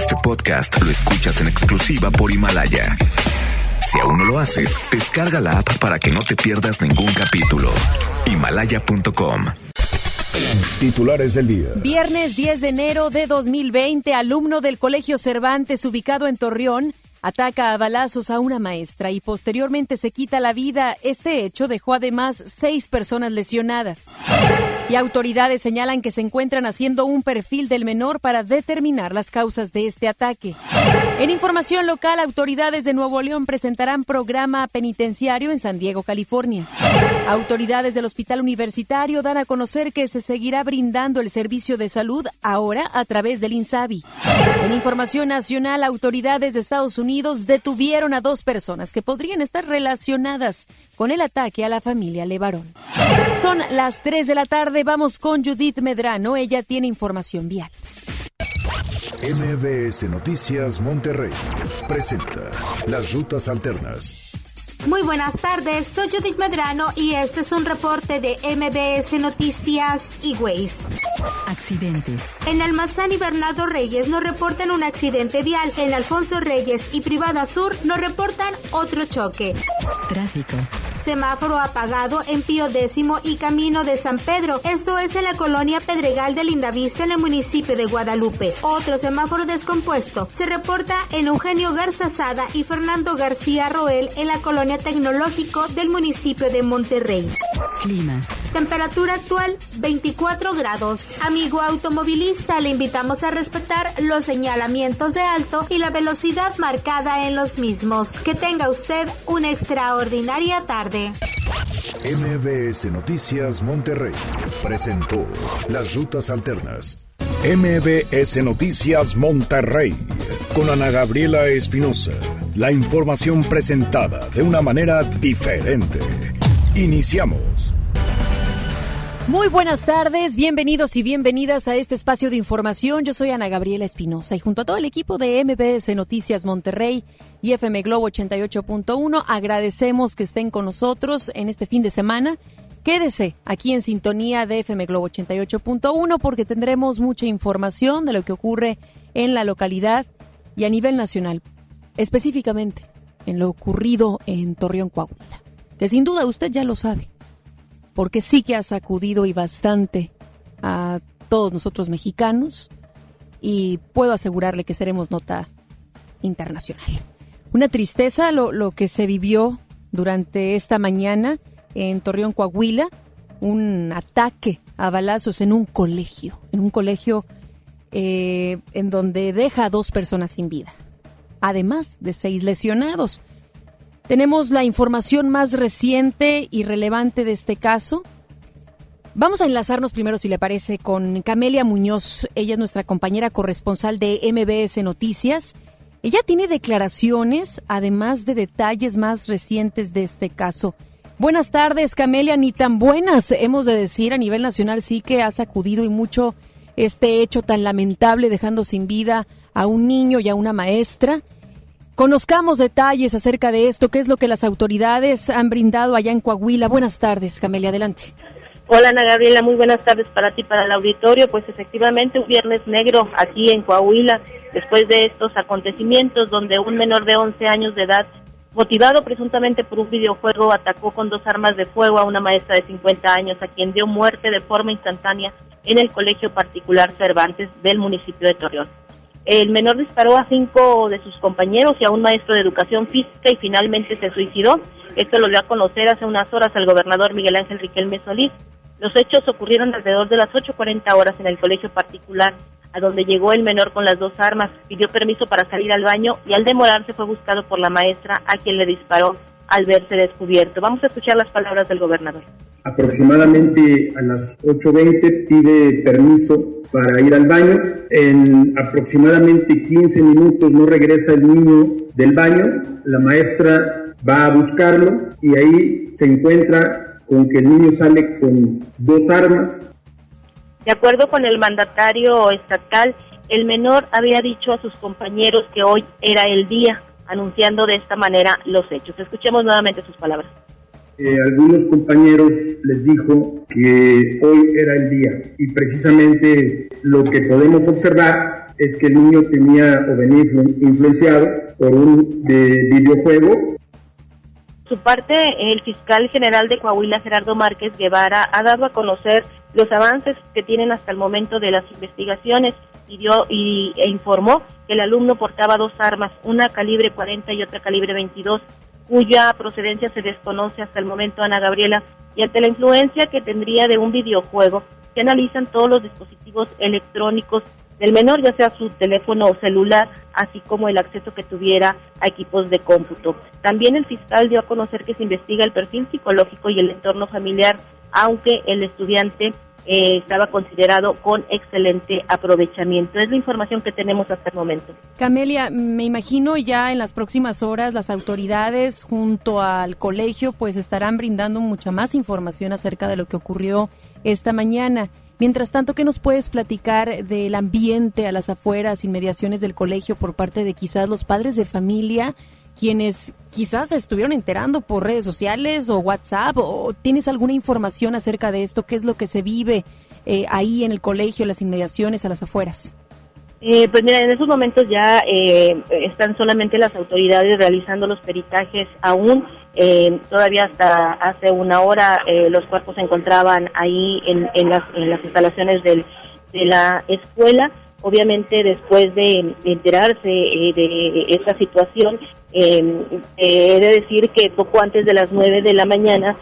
Este podcast lo escuchas en exclusiva por Himalaya. Si aún no lo haces, descarga la app para que no te pierdas ningún capítulo. Himalaya.com. Titulares del día. Viernes 10 de enero de 2020, alumno del Colegio Cervantes ubicado en Torreón ataca a balazos a una maestra y posteriormente se quita la vida. Este hecho dejó además seis personas lesionadas. Y autoridades señalan que se encuentran haciendo un perfil del menor para determinar las causas de este ataque. En información local, autoridades de Nuevo León presentarán programa penitenciario en San Diego, California. Autoridades del Hospital Universitario dan a conocer que se seguirá brindando el servicio de salud ahora a través del INSABI. En información nacional, autoridades de Estados Unidos detuvieron a dos personas que podrían estar relacionadas con el ataque a la familia Levarón. Son las 3 de la tarde, vamos con Judith Medrano, ella tiene información vial. MBS Noticias Monterrey presenta Las Rutas Alternas. Muy buenas tardes, soy Judith Medrano y este es un reporte de MBS Noticias y Waze. Accidentes. En Almazán y Bernardo Reyes nos reportan un accidente vial. En Alfonso Reyes y Privada Sur nos reportan otro choque. Tráfico. Semáforo apagado en Pío Décimo y Camino de San Pedro. Esto es en la colonia Pedregal de Lindavista en el municipio de Guadalupe. Otro semáforo descompuesto se reporta en Eugenio Garza Sada y Fernando García Roel en la colonia Tecnológico del municipio de Monterrey. Clima. Temperatura actual 24 grados. Amigo automovilista, le invitamos a respetar los señalamientos de alto y la velocidad marcada en los mismos. Que tenga usted una extraordinaria tarde. MBS Noticias Monterrey presentó Las Rutas Alternas. MBS Noticias Monterrey con Ana Gabriela Espinosa. La información presentada de una manera diferente. Iniciamos. Muy buenas tardes, bienvenidos y bienvenidas a este espacio de información. Yo soy Ana Gabriela Espinosa y junto a todo el equipo de MBS Noticias Monterrey y FM Globo 88.1 agradecemos que estén con nosotros en este fin de semana. Quédese aquí en sintonía de FM Globo 88.1 porque tendremos mucha información de lo que ocurre en la localidad y a nivel nacional, específicamente en lo ocurrido en Torreón, Coahuila, que sin duda usted ya lo sabe porque sí que ha sacudido y bastante a todos nosotros mexicanos y puedo asegurarle que seremos nota internacional. Una tristeza lo, lo que se vivió durante esta mañana en Torreón, Coahuila, un ataque a balazos en un colegio, en un colegio eh, en donde deja a dos personas sin vida, además de seis lesionados. Tenemos la información más reciente y relevante de este caso. Vamos a enlazarnos primero, si le parece, con Camelia Muñoz. Ella es nuestra compañera corresponsal de MBS Noticias. Ella tiene declaraciones, además de detalles más recientes de este caso. Buenas tardes, Camelia, ni tan buenas, hemos de decir, a nivel nacional sí que ha sacudido y mucho este hecho tan lamentable, dejando sin vida a un niño y a una maestra. Conozcamos detalles acerca de esto, qué es lo que las autoridades han brindado allá en Coahuila. Buenas tardes, Camelia, adelante. Hola Ana Gabriela, muy buenas tardes para ti, para el auditorio. Pues efectivamente un viernes negro aquí en Coahuila, después de estos acontecimientos donde un menor de 11 años de edad, motivado presuntamente por un videojuego, atacó con dos armas de fuego a una maestra de 50 años, a quien dio muerte de forma instantánea en el Colegio Particular Cervantes del municipio de Torreón. El menor disparó a cinco de sus compañeros y a un maestro de educación física y finalmente se suicidó. Esto lo dio a conocer hace unas horas al gobernador Miguel Ángel Riquelme Solís. Los hechos ocurrieron alrededor de las 8.40 horas en el colegio particular, a donde llegó el menor con las dos armas, pidió permiso para salir al baño y al demorarse fue buscado por la maestra a quien le disparó al verse descubierto. Vamos a escuchar las palabras del gobernador. Aproximadamente a las 8.20 pide permiso para ir al baño. En aproximadamente 15 minutos no regresa el niño del baño. La maestra va a buscarlo y ahí se encuentra con que el niño sale con dos armas. De acuerdo con el mandatario estatal, el menor había dicho a sus compañeros que hoy era el día, anunciando de esta manera los hechos. Escuchemos nuevamente sus palabras. Eh, algunos compañeros les dijo que hoy era el día y precisamente lo que podemos observar es que el niño tenía o venía influenciado por un videojuego su parte, el fiscal general de Coahuila, Gerardo Márquez Guevara, ha dado a conocer los avances que tienen hasta el momento de las investigaciones y, dio, y e informó que el alumno portaba dos armas, una calibre 40 y otra calibre 22, cuya procedencia se desconoce hasta el momento, Ana Gabriela, y ante la influencia que tendría de un videojuego, se analizan todos los dispositivos electrónicos del menor, ya sea su teléfono celular, así como el acceso que tuviera a equipos de cómputo. También el fiscal dio a conocer que se investiga el perfil psicológico y el entorno familiar, aunque el estudiante eh, estaba considerado con excelente aprovechamiento. Es la información que tenemos hasta el momento. Camelia, me imagino ya en las próximas horas las autoridades junto al colegio pues estarán brindando mucha más información acerca de lo que ocurrió esta mañana. Mientras tanto, ¿qué nos puedes platicar del ambiente a las afueras, inmediaciones del colegio por parte de quizás los padres de familia, quienes quizás estuvieron enterando por redes sociales o WhatsApp? ¿O tienes alguna información acerca de esto? ¿Qué es lo que se vive eh, ahí en el colegio, las inmediaciones a las afueras? Eh, pues mira, en esos momentos ya eh, están solamente las autoridades realizando los peritajes aún. Eh, todavía hasta hace una hora los cuerpos se encontraban ahí en, en, las, en las instalaciones del, de la escuela. Obviamente después de enterarse de esta situación, he de decir que poco antes de las nueve de la mañana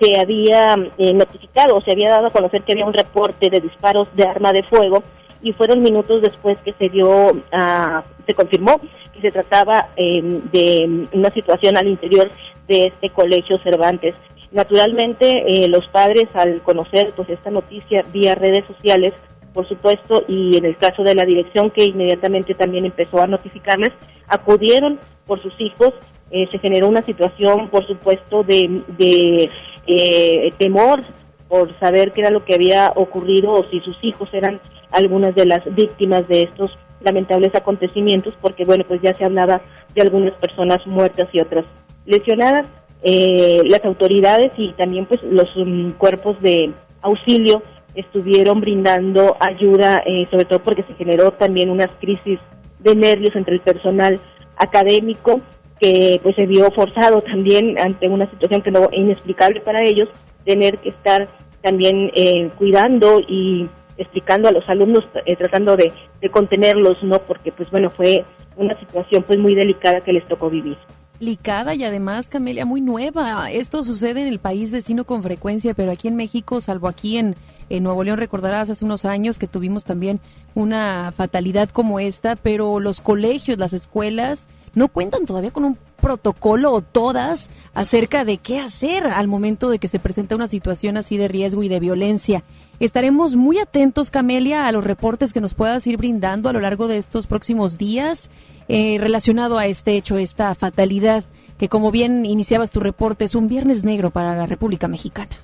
se había notificado, o se había dado a conocer que había un reporte de disparos de arma de fuego y fueron minutos después que se dio, ah, se confirmó que se trataba em, de una situación al interior de este colegio Cervantes. Naturalmente, eh, los padres al conocer pues esta noticia vía redes sociales, por supuesto, y en el caso de la dirección que inmediatamente también empezó a notificarles, acudieron por sus hijos. Eh, se generó una situación, por supuesto, de, de eh, temor por saber qué era lo que había ocurrido o si sus hijos eran algunas de las víctimas de estos lamentables acontecimientos, porque bueno, pues ya se hablaba de algunas personas muertas y otras lesionadas. Eh, las autoridades y también pues los um, cuerpos de auxilio estuvieron brindando ayuda, eh, sobre todo porque se generó también unas crisis de nervios entre el personal académico que pues se vio forzado también ante una situación que no inexplicable para ellos tener que estar también eh, cuidando y explicando a los alumnos, eh, tratando de, contenerlos, ¿no? Porque, pues bueno, fue una situación pues muy delicada que les tocó vivir. Delicada y además, Camelia, muy nueva. Esto sucede en el país vecino con frecuencia, pero aquí en México, salvo aquí en, en Nuevo León, recordarás hace unos años que tuvimos también una fatalidad como esta, pero los colegios, las escuelas, no cuentan todavía con un protocolo o todas acerca de qué hacer al momento de que se presenta una situación así de riesgo y de violencia. Estaremos muy atentos, Camelia, a los reportes que nos puedas ir brindando a lo largo de estos próximos días eh, relacionado a este hecho, esta fatalidad, que como bien iniciabas tu reporte, es un viernes negro para la República Mexicana.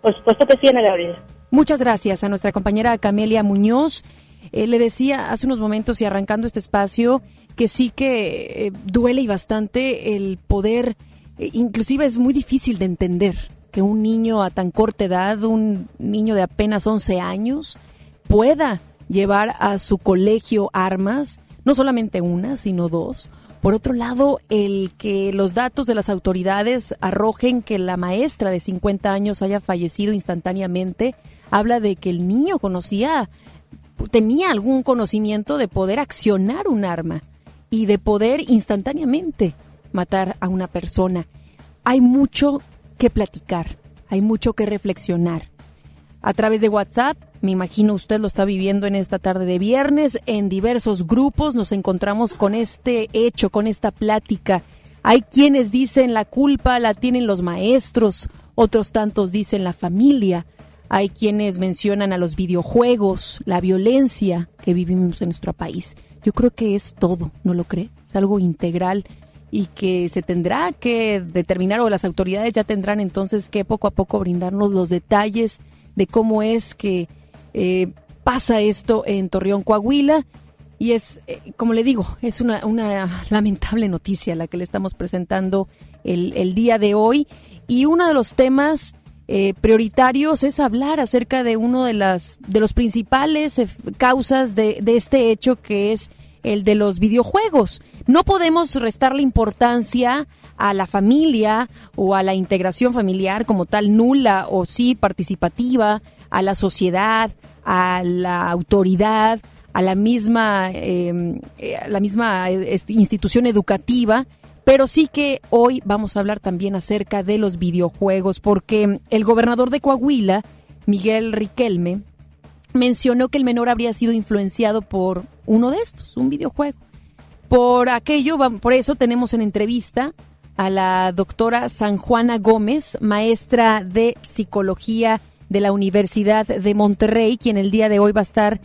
Por supuesto que sí, Ana Gabriela. Muchas gracias a nuestra compañera Camelia Muñoz. Eh, le decía hace unos momentos y arrancando este espacio que sí que eh, duele y bastante el poder, eh, inclusive es muy difícil de entender que un niño a tan corta edad, un niño de apenas 11 años, pueda llevar a su colegio armas, no solamente una, sino dos. Por otro lado, el que los datos de las autoridades arrojen que la maestra de 50 años haya fallecido instantáneamente, habla de que el niño conocía, tenía algún conocimiento de poder accionar un arma y de poder instantáneamente matar a una persona. Hay mucho que platicar, hay mucho que reflexionar. A través de WhatsApp, me imagino usted lo está viviendo en esta tarde de viernes, en diversos grupos nos encontramos con este hecho, con esta plática. Hay quienes dicen la culpa la tienen los maestros, otros tantos dicen la familia, hay quienes mencionan a los videojuegos, la violencia que vivimos en nuestro país. Yo creo que es todo, ¿no lo cree? Es algo integral y que se tendrá que determinar o las autoridades ya tendrán entonces que poco a poco brindarnos los detalles de cómo es que eh, pasa esto en Torreón, Coahuila. Y es, eh, como le digo, es una, una, lamentable noticia la que le estamos presentando el, el día de hoy. Y uno de los temas eh, prioritarios es hablar acerca de uno de las de los principales causas de, de este hecho que es el de los videojuegos. No podemos restarle importancia a la familia o a la integración familiar como tal nula o sí participativa, a la sociedad, a la autoridad, a la misma, em, eh, la misma eh, institución educativa, pero sí que hoy vamos a hablar también acerca de los videojuegos, porque el gobernador de Coahuila, Miguel Riquelme, mencionó que el menor habría sido influenciado por uno de estos, un videojuego. Por aquello, por eso tenemos en entrevista a la doctora San Juana Gómez, maestra de psicología de la Universidad de Monterrey, quien el día de hoy va a estar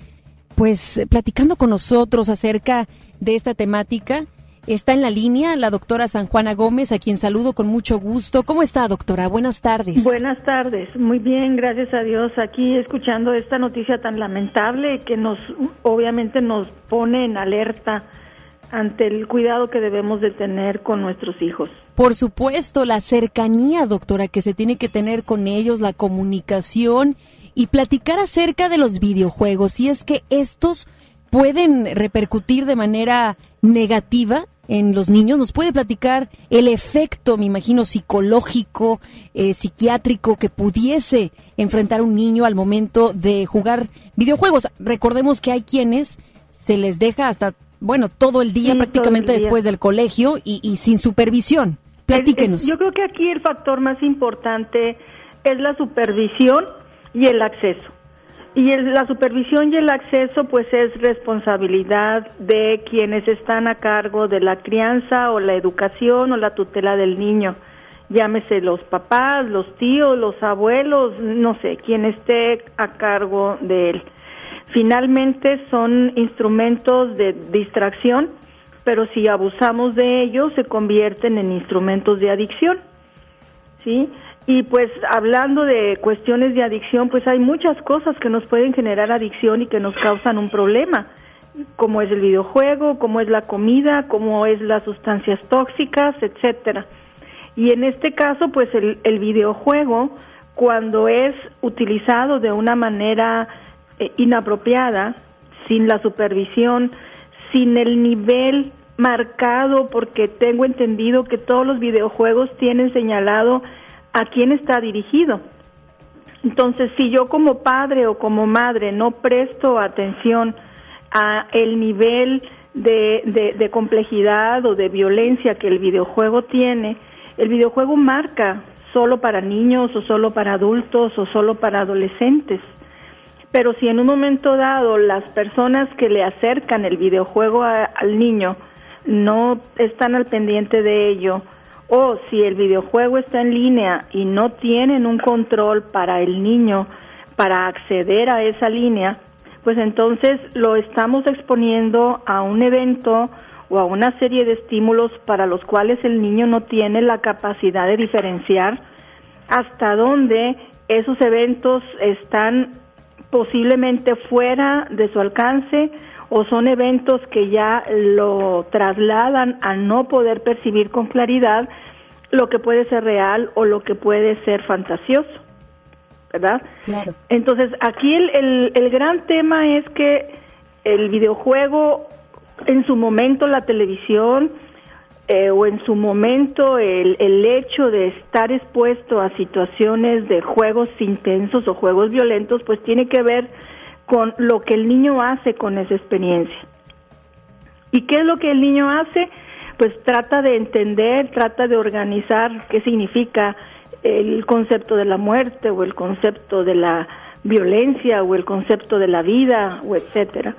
pues platicando con nosotros acerca de esta temática. Está en la línea la doctora San Juana Gómez, a quien saludo con mucho gusto. ¿Cómo está, doctora? Buenas tardes. Buenas tardes. Muy bien, gracias a Dios. Aquí escuchando esta noticia tan lamentable que nos, obviamente, nos pone en alerta ante el cuidado que debemos de tener con nuestros hijos. Por supuesto, la cercanía, doctora, que se tiene que tener con ellos, la comunicación y platicar acerca de los videojuegos. Y es que estos pueden repercutir de manera negativa en los niños. ¿Nos puede platicar el efecto, me imagino, psicológico, eh, psiquiátrico que pudiese enfrentar un niño al momento de jugar videojuegos? Recordemos que hay quienes se les deja hasta bueno, todo el día prácticamente después del colegio y, sin supervisión. Platíquenos. yo creo que aquí el factor más importante es la supervisión y el acceso. Y la supervisión y el acceso pues es responsabilidad de quienes están a cargo de la crianza o la educación o la tutela del niño. Llámese los papás, los tíos, los abuelos, no sé, quien esté a cargo de él. Finalmente son instrumentos de distracción, pero si abusamos de ellos se convierten en instrumentos de adicción. ¿Sí? Y pues hablando de cuestiones de adicción, pues hay muchas cosas que nos pueden generar adicción y que nos causan un problema, como es el videojuego, como es la comida, como es las sustancias tóxicas, etcétera. Y en este caso, pues el, el videojuego, cuando es utilizado de una manera eh, inapropiada, sin la supervisión, sin el nivel marcado, porque tengo entendido que todos los videojuegos tienen señalado a quién está dirigido. Entonces, si yo como padre o como madre no presto atención a el nivel de, de complejidad o de violencia que el videojuego tiene, el videojuego marca solo para niños o solo para adultos o solo para adolescentes pero si en un momento dado las personas que le acercan el videojuego al niño no están al pendiente de ello, o si el videojuego está en línea y no tienen un control para el niño para acceder a esa línea, pues entonces lo estamos exponiendo a un evento o a una serie de estímulos para los cuales el niño no tiene la capacidad de diferenciar hasta dónde esos eventos están posiblemente fuera de su alcance o son eventos que ya lo trasladan a no poder percibir con claridad lo que puede ser real o lo que puede ser fantasioso, ¿verdad? Claro. Entonces, aquí el, el, el gran tema es que el videojuego, en su momento la televisión, eh, o en su momento el, el hecho de estar expuesto a situaciones de juegos intensos o juegos violentos, pues tiene que ver con lo que el niño hace con esa experiencia. ¿Y qué es lo que el niño hace? Pues trata de entender, trata de organizar qué significa el concepto de la muerte o el concepto de la violencia o el concepto de la vida o etcétera.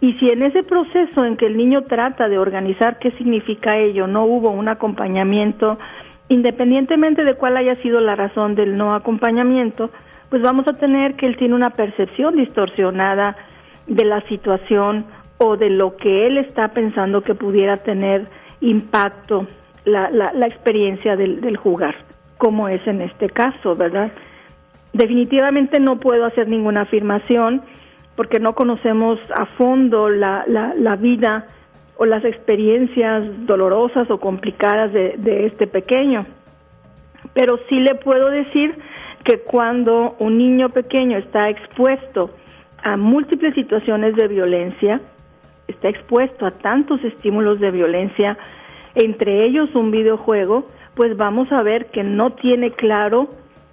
Y si en ese proceso en que el niño trata de organizar qué significa ello, no hubo un acompañamiento, independientemente de cuál haya sido la razón del no acompañamiento, pues vamos a tener que él tiene una percepción distorsionada de la situación o de lo que él está pensando que pudiera tener impacto la, la, la experiencia del, del jugar, como es en este caso, ¿verdad? Definitivamente no puedo hacer ninguna afirmación porque no conocemos a fondo la, la, vida o las experiencias dolorosas o complicadas de, de, este pequeño. Pero sí le puedo decir que cuando un niño pequeño está expuesto a múltiples situaciones de violencia, está expuesto a tantos estímulos de violencia, entre ellos un videojuego, pues vamos a ver que no tiene claro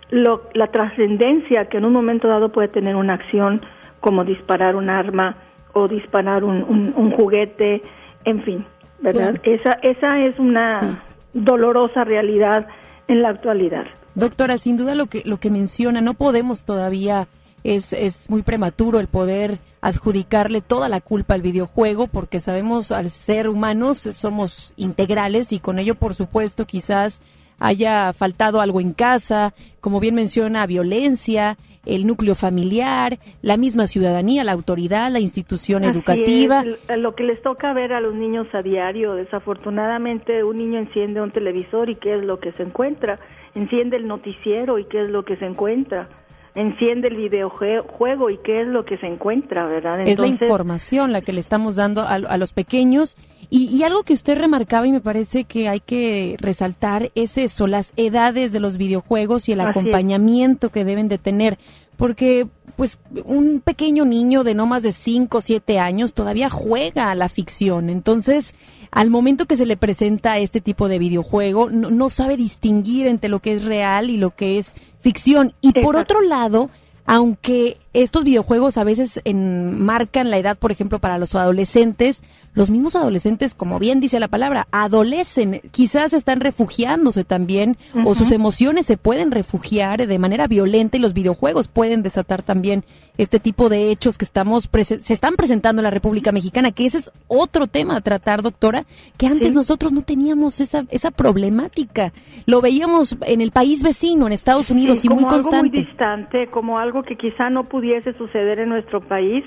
lo, la trascendencia que en un momento dado puede tener una acción como disparar un arma o disparar un, un, juguete, en fin, ¿verdad? Esa, esa es una dolorosa realidad en la actualidad. Doctora, sin duda lo que, lo que menciona, no podemos todavía, es, es muy prematuro el poder adjudicarle toda la culpa al videojuego porque sabemos al ser humanos somos integrales y con ello por supuesto quizás haya faltado algo en casa, como bien menciona, violencia, el núcleo familiar, la misma ciudadanía, la autoridad, la institución educativa. lo que les toca ver a los niños a diario, desafortunadamente un niño enciende un televisor y qué es lo que se encuentra, enciende el noticiero y qué es lo que se encuentra enciende el videojuego y qué es lo que se encuentra, ¿verdad? es la información la que le estamos dando a, los pequeños. Y, algo que usted remarcaba y me parece que hay que resaltar es eso, las edades de los videojuegos y el acompañamiento que deben de tener. Porque, pues, un pequeño niño de no más de 5 o 7 años todavía juega a la ficción. Entonces, al momento que se le presenta este tipo de videojuego, no, sabe distinguir entre lo que es real y lo que es ficción. Y por otro lado, aunque estos videojuegos a veces marcan la edad, por ejemplo, para los adolescentes, los mismos adolescentes, como bien dice la palabra, adolecen, quizás están refugiándose también o sus emociones se pueden refugiar de manera violenta y los videojuegos pueden desatar también este tipo de hechos que estamos se están presentando en la República Mexicana, que ese es otro tema a tratar, doctora, que antes nosotros no teníamos esa esa problemática. Lo veíamos en el país vecino, en Estados Unidos y muy constante. Algo muy distante, como algo que quizá no pudiese suceder en nuestro país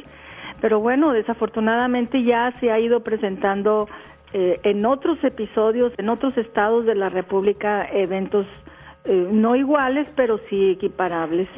pero bueno, desafortunadamente ya se ha ido presentando eh, en otros episodios, en otros estados de la República, eventos eh, no iguales, pero sí equiparables.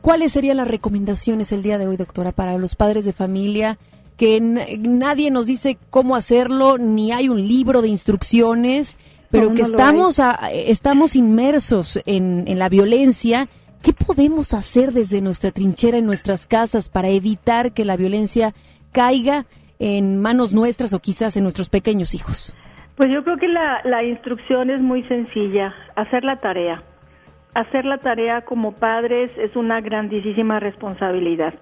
¿Cuáles serían las recomendaciones el día de hoy, doctora, para los padres de familia? Que nadie nos dice cómo hacerlo, ni hay un libro de instrucciones, pero que estamos, estamos inmersos en, en la violencia ¿Qué podemos hacer desde nuestra trinchera en nuestras casas para evitar que la violencia caiga en manos nuestras o quizás en nuestros pequeños hijos? Pues yo creo que la, instrucción es muy sencilla, hacer la tarea. Hacer la tarea como padres es una grandísima responsabilidad.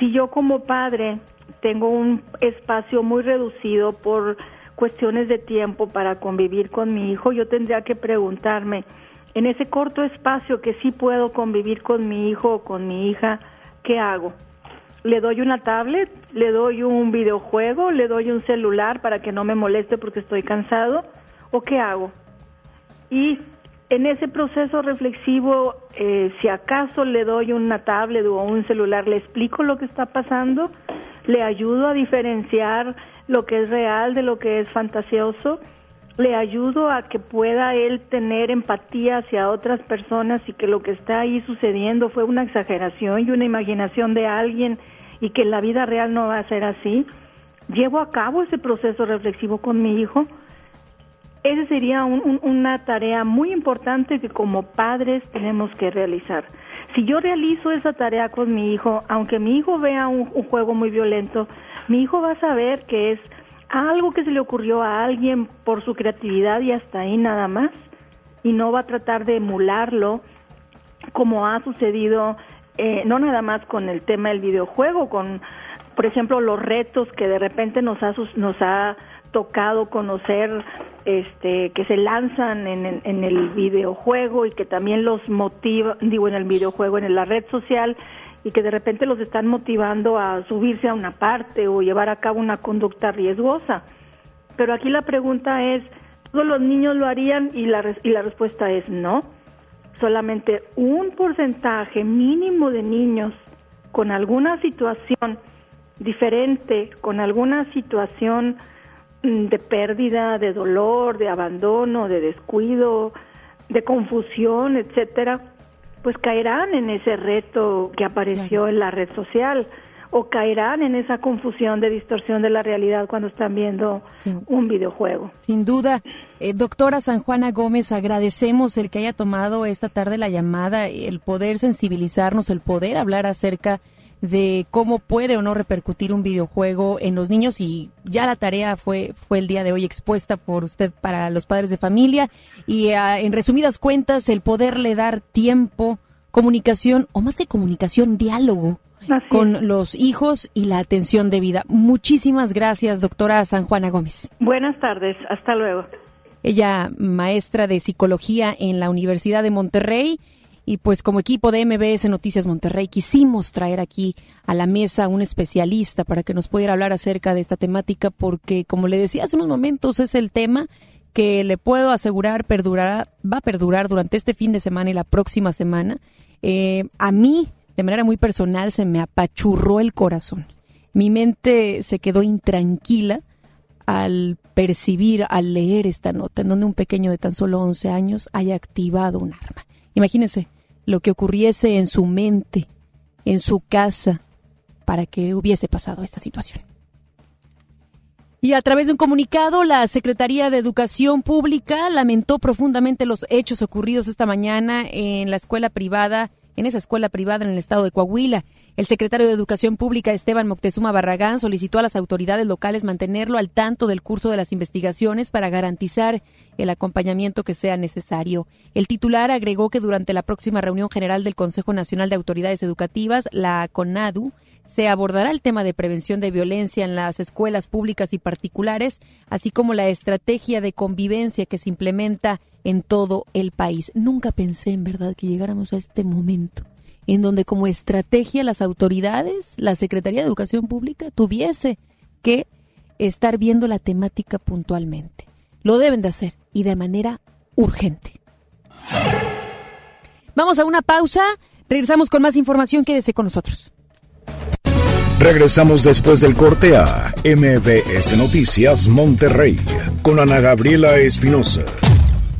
Si yo como padre tengo un espacio muy reducido por cuestiones de tiempo para convivir con mi hijo, yo tendría que preguntarme, en ese corto espacio que sí puedo convivir con mi hijo o con mi hija, ¿qué hago? ¿Le doy una tablet? ¿Le doy un videojuego? ¿Le doy un celular para que no me moleste porque estoy cansado? ¿O qué hago? Y en ese proceso reflexivo, eh, si acaso le doy una tablet o un celular, le explico lo que está pasando, le ayudo a diferenciar lo que es real de lo que es fantasioso le ayudo a que pueda él tener empatía hacia otras personas y que lo que está ahí sucediendo fue una exageración y una imaginación de alguien y que la vida real no va a ser así. Llevo a cabo ese proceso reflexivo con mi hijo. Esa sería una tarea muy importante que como padres tenemos que realizar. Si yo realizo esa tarea con mi hijo, aunque mi hijo vea un juego muy violento, mi hijo va a saber que es algo que se le ocurrió a alguien por su creatividad y hasta ahí nada más, y no va a tratar de emularlo como ha sucedido eh, no nada más con el tema del videojuego, con por ejemplo los retos que de repente nos ha nos ha tocado conocer este que se lanzan en, en el videojuego y que también los motiva digo en el videojuego en la red social y que de repente los están motivando a subirse a una parte o llevar a cabo una conducta riesgosa. Pero aquí la pregunta es, ¿todos los niños lo harían? Y la, y la respuesta es no. Solamente un porcentaje mínimo de niños con alguna situación diferente, con alguna situación mm, de pérdida, de dolor, de abandono, de descuido, de confusión, etcétera, pues caerán en ese reto que apareció en la red social. o caerán en esa confusión de distorsión de la realidad cuando están viendo un videojuego. Sin duda. Eh, doctora San Juana Gómez, agradecemos el que haya tomado esta tarde la llamada, el poder sensibilizarnos, el poder hablar acerca de cómo puede o no repercutir un videojuego en los niños y ya la tarea fue fue el día de hoy expuesta por usted para los padres de familia y ah, en resumidas cuentas el poderle dar tiempo, comunicación o más que comunicación, diálogo con los hijos y la atención debida. Muchísimas gracias, doctora San Juana Gómez. Buenas tardes, hasta luego. Ella, maestra de psicología en la Universidad de Monterrey y pues como equipo de MBS Noticias Monterrey quisimos traer aquí a la mesa a un especialista para que nos pudiera hablar acerca de esta temática porque como le decía hace unos momentos es el tema que le puedo asegurar perdurará, va a perdurar durante este fin de semana y la próxima semana. Eh, a mí, de manera muy personal, se me apachurró el corazón. Mi mente se quedó intranquila al percibir, al leer esta nota, en donde un pequeño de tan solo 11 años haya activado un arma. Imagínense, lo que ocurriese en su mente, en su casa, para que hubiese pasado esta situación. Y a través de un comunicado, la Secretaría de Educación Pública lamentó profundamente los hechos ocurridos esta mañana en la escuela privada, en esa escuela privada en el estado de Coahuila. El secretario de Educación Pública, Esteban Moctezuma Barragán, solicitó a las autoridades locales mantenerlo al tanto del curso de las investigaciones para garantizar el acompañamiento que sea necesario. El titular agregó que durante la próxima reunión general del Consejo Nacional de Autoridades Educativas, la CONADU, se abordará el tema de prevención de violencia en las escuelas públicas y particulares, así como la estrategia de convivencia que se implementa en todo el país. Nunca pensé, en verdad, que llegáramos a este momento en donde como estrategia las autoridades, la Secretaría de Educación Pública, tuviese que estar viendo la temática puntualmente. Lo deben de hacer y de manera urgente. Vamos a una pausa, regresamos con más información, quédese con nosotros. Regresamos después del corte a MBS Noticias Monterrey con Ana Gabriela Espinosa.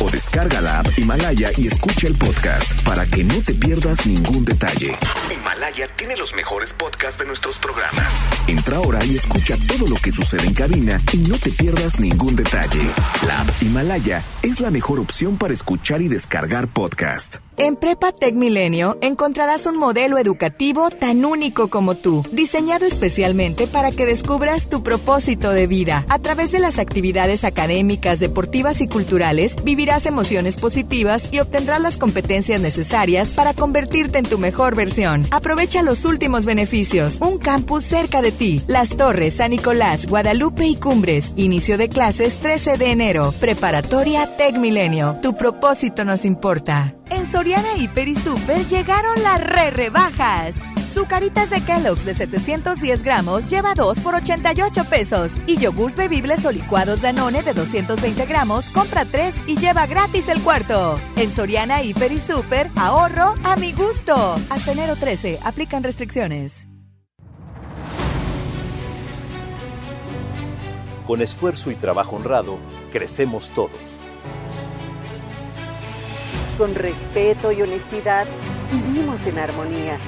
o descarga la app Himalaya y escucha el podcast para que no te pierdas ningún detalle. Himalaya tiene los mejores podcasts de nuestros programas. Entra ahora y escucha todo lo que sucede en cabina y no te pierdas ningún detalle. La app Himalaya es la mejor opción para escuchar y descargar podcast. En Prepa Tech Milenio encontrarás un modelo educativo tan único como tú, diseñado especialmente para que descubras tu propósito de vida. A través de las actividades académicas, deportivas y culturales, vivirás emociones positivas y obtendrás las competencias necesarias para convertirte en tu mejor versión. Aprovecha los últimos beneficios. Un campus cerca de ti. Las Torres, San Nicolás, Guadalupe y Cumbres. Inicio de clases 13 de enero. Preparatoria Tech Milenio. Tu propósito nos importa. En Soriana Hiper y Super llegaron las re rebajas. Zucaritas de Kellogg's de 710 gramos lleva 2 por 88 pesos. Y yogurts bebibles o licuados Danone de 220 gramos compra 3 y lleva gratis el cuarto. En Soriana Hiper y Super, ahorro a mi gusto. Hasta enero 13, aplican restricciones. Con esfuerzo y trabajo honrado, crecemos todos. Con respeto y honestidad, vivimos en armonía.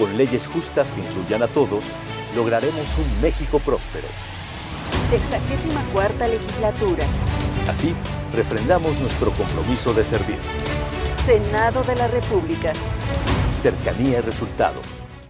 Con leyes justas que incluyan a todos, lograremos un México próspero. Sexagésima cuarta legislatura. Así, refrendamos nuestro compromiso de servir. Senado de la República. Cercanía y resultados.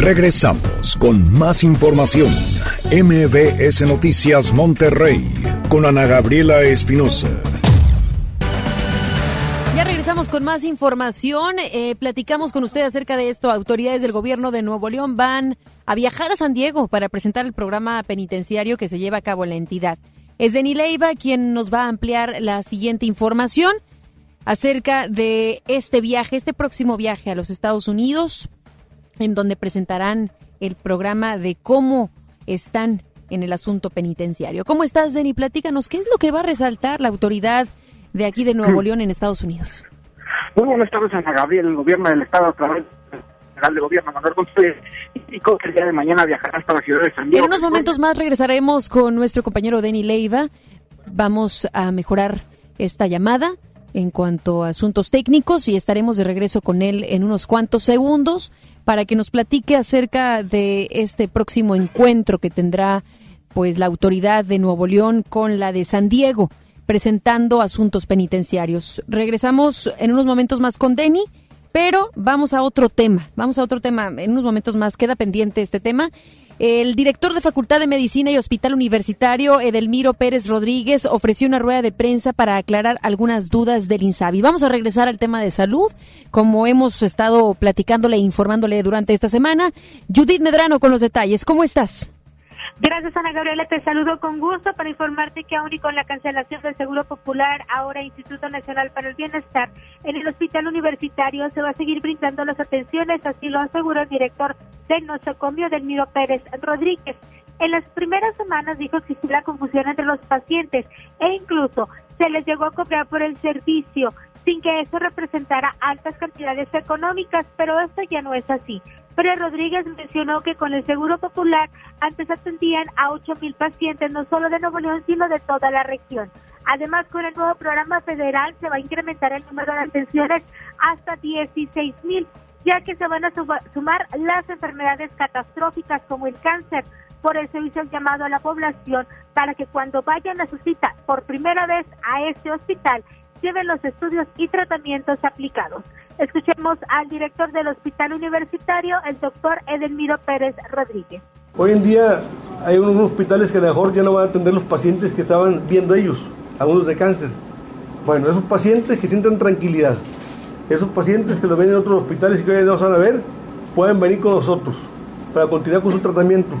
Regresamos con más información. MBS Noticias Monterrey con Ana Gabriela Espinosa. Ya regresamos con más información. Eh, platicamos con usted acerca de esto. Autoridades del gobierno de Nuevo León van a viajar a San Diego para presentar el programa penitenciario que se lleva a cabo en la entidad. Es Denis Leiva quien nos va a ampliar la siguiente información acerca de este viaje, este próximo viaje a los Estados Unidos en donde presentarán el programa de cómo están en el asunto penitenciario. ¿Cómo estás, Denny? Platícanos, ¿qué es lo que va a resaltar la autoridad de aquí de Nuevo León en Estados Unidos? Muy buenas tardes, Ana Gabriel. El gobierno del Estado, a través del general de gobierno, Manuel González, indicó que el día de mañana viajará hasta la ciudad de San Diego. En unos momentos más regresaremos con nuestro compañero Denny Leiva. Vamos a mejorar esta llamada en cuanto a asuntos técnicos y estaremos de regreso con él en unos cuantos segundos para que nos platique acerca de este próximo encuentro que tendrá pues la autoridad de Nuevo León con la de San Diego presentando asuntos penitenciarios. Regresamos en unos momentos más con Denny, pero vamos a otro tema. Vamos a otro tema. En unos momentos más queda pendiente este tema el director de Facultad de Medicina y Hospital Universitario, Edelmiro Pérez Rodríguez, ofreció una rueda de prensa para aclarar algunas dudas del INSABI. Vamos a regresar al tema de salud, como hemos estado platicándole e informándole durante esta semana. Judith Medrano con los detalles. ¿Cómo estás? Gracias, Ana Gabriela. Te saludo con gusto para informarte que aún y con la cancelación del Seguro Popular, ahora Instituto Nacional para el Bienestar, en el Hospital Universitario se va a seguir brindando las atenciones, así lo aseguró el director del nosocomio, Delmiro Pérez Rodríguez. En las primeras semanas dijo que existía la confusión entre los pacientes e incluso se les llegó a cobrar por el servicio sin que eso representara altas cantidades económicas, pero esto ya no es así. Pérez Rodríguez mencionó que con el Seguro Popular antes atendían a 8 mil pacientes, no solo de Nuevo León, sino de toda la región. Además, con el nuevo programa federal se va a incrementar el número de atenciones hasta 16 mil, ya que se van a sumar las enfermedades catastróficas como el cáncer. Por eso hizo el llamado a la población para que cuando vayan a su cita por primera vez a este hospital, lleven los estudios y tratamientos aplicados. Escuchemos al director del Hospital Universitario, el doctor Edelmiro Pérez Rodríguez. Hoy en día hay unos hospitales que a lo mejor ya no van a atender los pacientes que estaban viendo ellos, algunos de cáncer. Bueno, esos pacientes que sientan tranquilidad, esos pacientes que los ven en otros hospitales y que hoy no van a ver, pueden venir con nosotros para continuar con su tratamiento.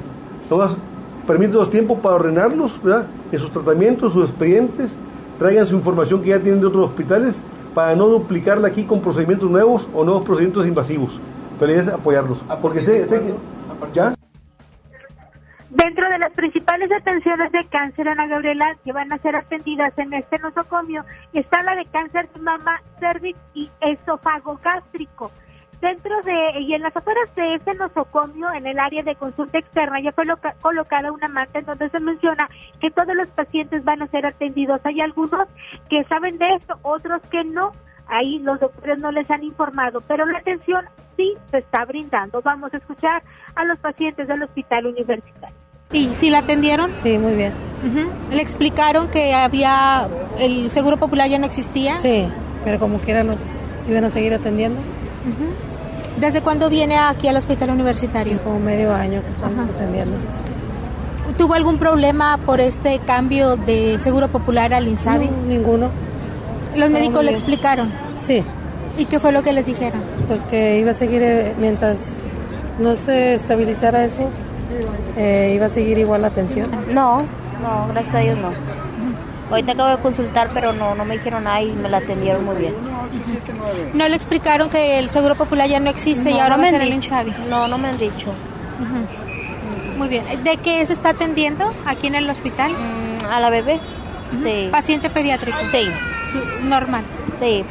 Nos permite los tiempos para ordenarlos, ¿verdad? En sus tratamientos, sus expedientes, traigan su información que ya tienen de otros hospitales para no duplicarla aquí con procedimientos nuevos o nuevos procedimientos invasivos. Pero es apoyarlos. Ah, porque sé, que... ¿Ya? Dentro de las principales atenciones de cáncer, Ana Gabriela, que van a ser atendidas en este nosocomio, está la de cáncer de mama, cervix y esófago gástrico. Dentro de, y en las afueras de ese nosocomio, en el área de consulta externa, ya fue colocada una manta en donde se menciona que todos los pacientes van a ser atendidos. Hay algunos que saben de esto, otros que no. Ahí los doctores no les han informado, pero la atención sí se está brindando. Vamos a escuchar a los pacientes del hospital universitario. ¿Y si la atendieron? Sí, muy bien. ¿Le explicaron que había el seguro popular ya no existía? Sí, pero como quiera nos iban a seguir atendiendo. ¿Desde cuándo viene aquí al hospital universitario? Como medio año que estamos atendiendo. ¿Tuvo algún problema por este cambio de seguro popular al INSABI? ninguno. ¿Los médicos le explicaron? Sí. ¿Y qué fue lo que les dijeron? Pues que iba a seguir eh, mientras no se estabilizara eso, eh, iba a seguir igual la atención. No, no, gracias a Dios no. Ahorita acabo de consultar, pero no, no me dijeron nada y me la atendieron muy bien. ¿No le explicaron que el Seguro Popular ya no existe y ahora no va a me ser el. Insabi? No, no me han dicho. Muy bien. ¿De qué se está atendiendo aquí en el hospital? a la bebé. Sí. ¿Paciente pediátrico? Sí. Normal. Sí.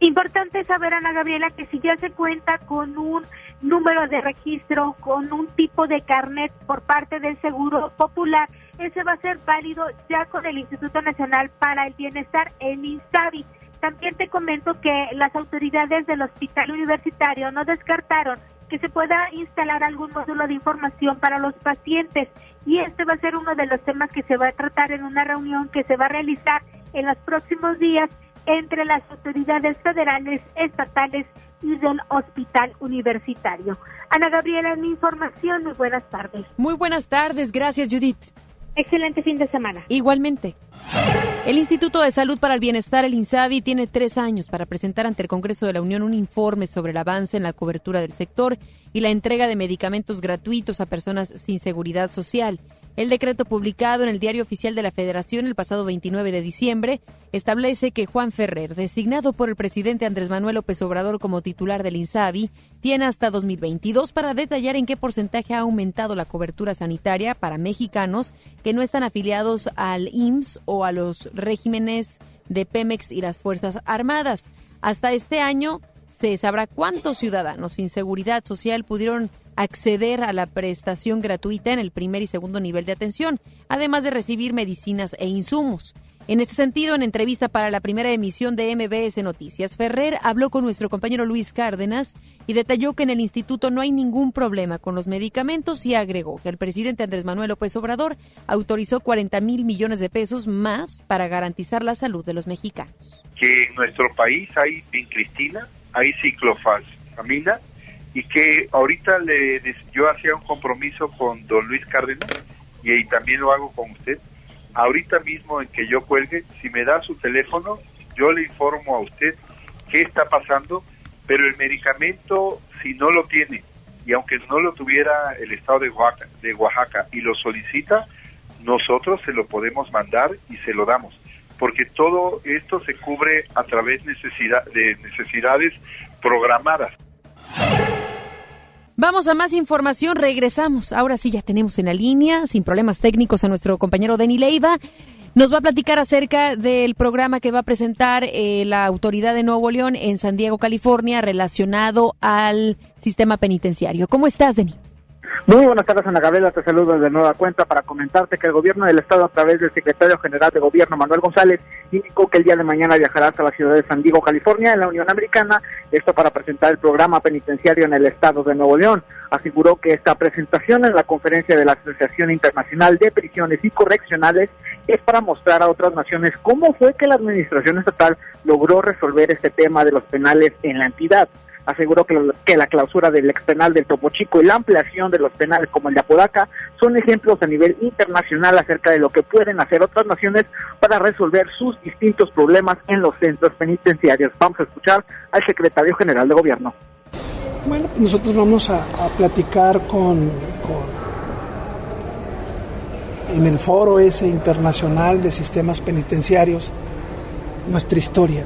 Importante saber, Ana Gabriela, que si ya se cuenta con un número de registro, con un tipo de carnet por parte del Seguro Popular, ese va a ser válido ya con el Instituto Nacional para el Bienestar, el INSABI. También te comento que las autoridades del hospital universitario no descartaron que se pueda instalar algún módulo de información para los pacientes y este va a ser uno de los temas que se va a tratar en una reunión que se va a realizar en los próximos días entre las autoridades federales, estatales y del hospital universitario. Ana Gabriela, mi información, muy buenas tardes. Muy buenas tardes, gracias Judith. Excelente fin de semana. Igualmente. El Instituto de Salud para el Bienestar, el INSABI, tiene tres años para presentar ante el Congreso de la Unión un informe sobre el avance en la cobertura del sector y la entrega de medicamentos gratuitos a personas sin seguridad social. El decreto publicado en el Diario Oficial de la Federación el pasado 29 de diciembre establece que Juan Ferrer, designado por el presidente Andrés Manuel López Obrador como titular del INSABI, tiene hasta 2022 para detallar en qué porcentaje ha aumentado la cobertura sanitaria para mexicanos que no están afiliados al IMSS o a los regímenes de Pemex y las Fuerzas Armadas. Hasta este año se sabrá cuántos ciudadanos sin seguridad social pudieron acceder a la prestación gratuita en el primer y segundo nivel de atención, además de recibir medicinas e insumos. En este sentido, en entrevista para la primera emisión de MBS Noticias, Ferrer habló con nuestro compañero Luis Cárdenas y detalló que en el instituto no hay ningún problema con los medicamentos y agregó que el presidente Andrés Manuel López Obrador autorizó 40 mil millones de pesos más para garantizar la salud de los mexicanos. que en nuestro país hay vincristina, hay ciclofosfamina y que ahorita le, yo hacía un compromiso con don Luis Cárdenas y, y también lo hago con usted. Ahorita mismo en que yo cuelgue, si me da su teléfono, yo le informo a usted qué está pasando, pero el medicamento, si no lo tiene, y aunque no lo tuviera el estado de Oaxaca, de Oaxaca y lo solicita, nosotros se lo podemos mandar y se lo damos, porque todo esto se cubre a través necesidad, de necesidades programadas. Vamos a más información, regresamos. Ahora sí ya tenemos en la línea, sin problemas técnicos, a nuestro compañero Denny Leiva. Nos va a platicar acerca del programa que va a presentar eh, la autoridad de Nuevo León en San Diego, California, relacionado al sistema penitenciario. ¿Cómo estás, Denny? Muy buenas tardes, Ana Gabriela. Te saludo de nueva cuenta para comentarte que el gobierno del Estado, a través del secretario general de Gobierno, Manuel González, indicó que el día de mañana viajará hasta la ciudad de San Diego, California, en la Unión Americana, esto para presentar el programa penitenciario en el Estado de Nuevo León. Aseguró que esta presentación en la conferencia de la Asociación Internacional de Prisiones y Correccionales es para mostrar a otras naciones cómo fue que la administración estatal logró resolver este tema de los penales en la entidad aseguró que, que la clausura del ex penal del Topo Chico y la ampliación de los penales como el de Apodaca son ejemplos a nivel internacional acerca de lo que pueden hacer otras naciones para resolver sus distintos problemas en los centros penitenciarios. Vamos a escuchar al secretario general de gobierno. Bueno, nosotros vamos a, a platicar con, con- en el foro ese internacional de sistemas penitenciarios nuestra historia.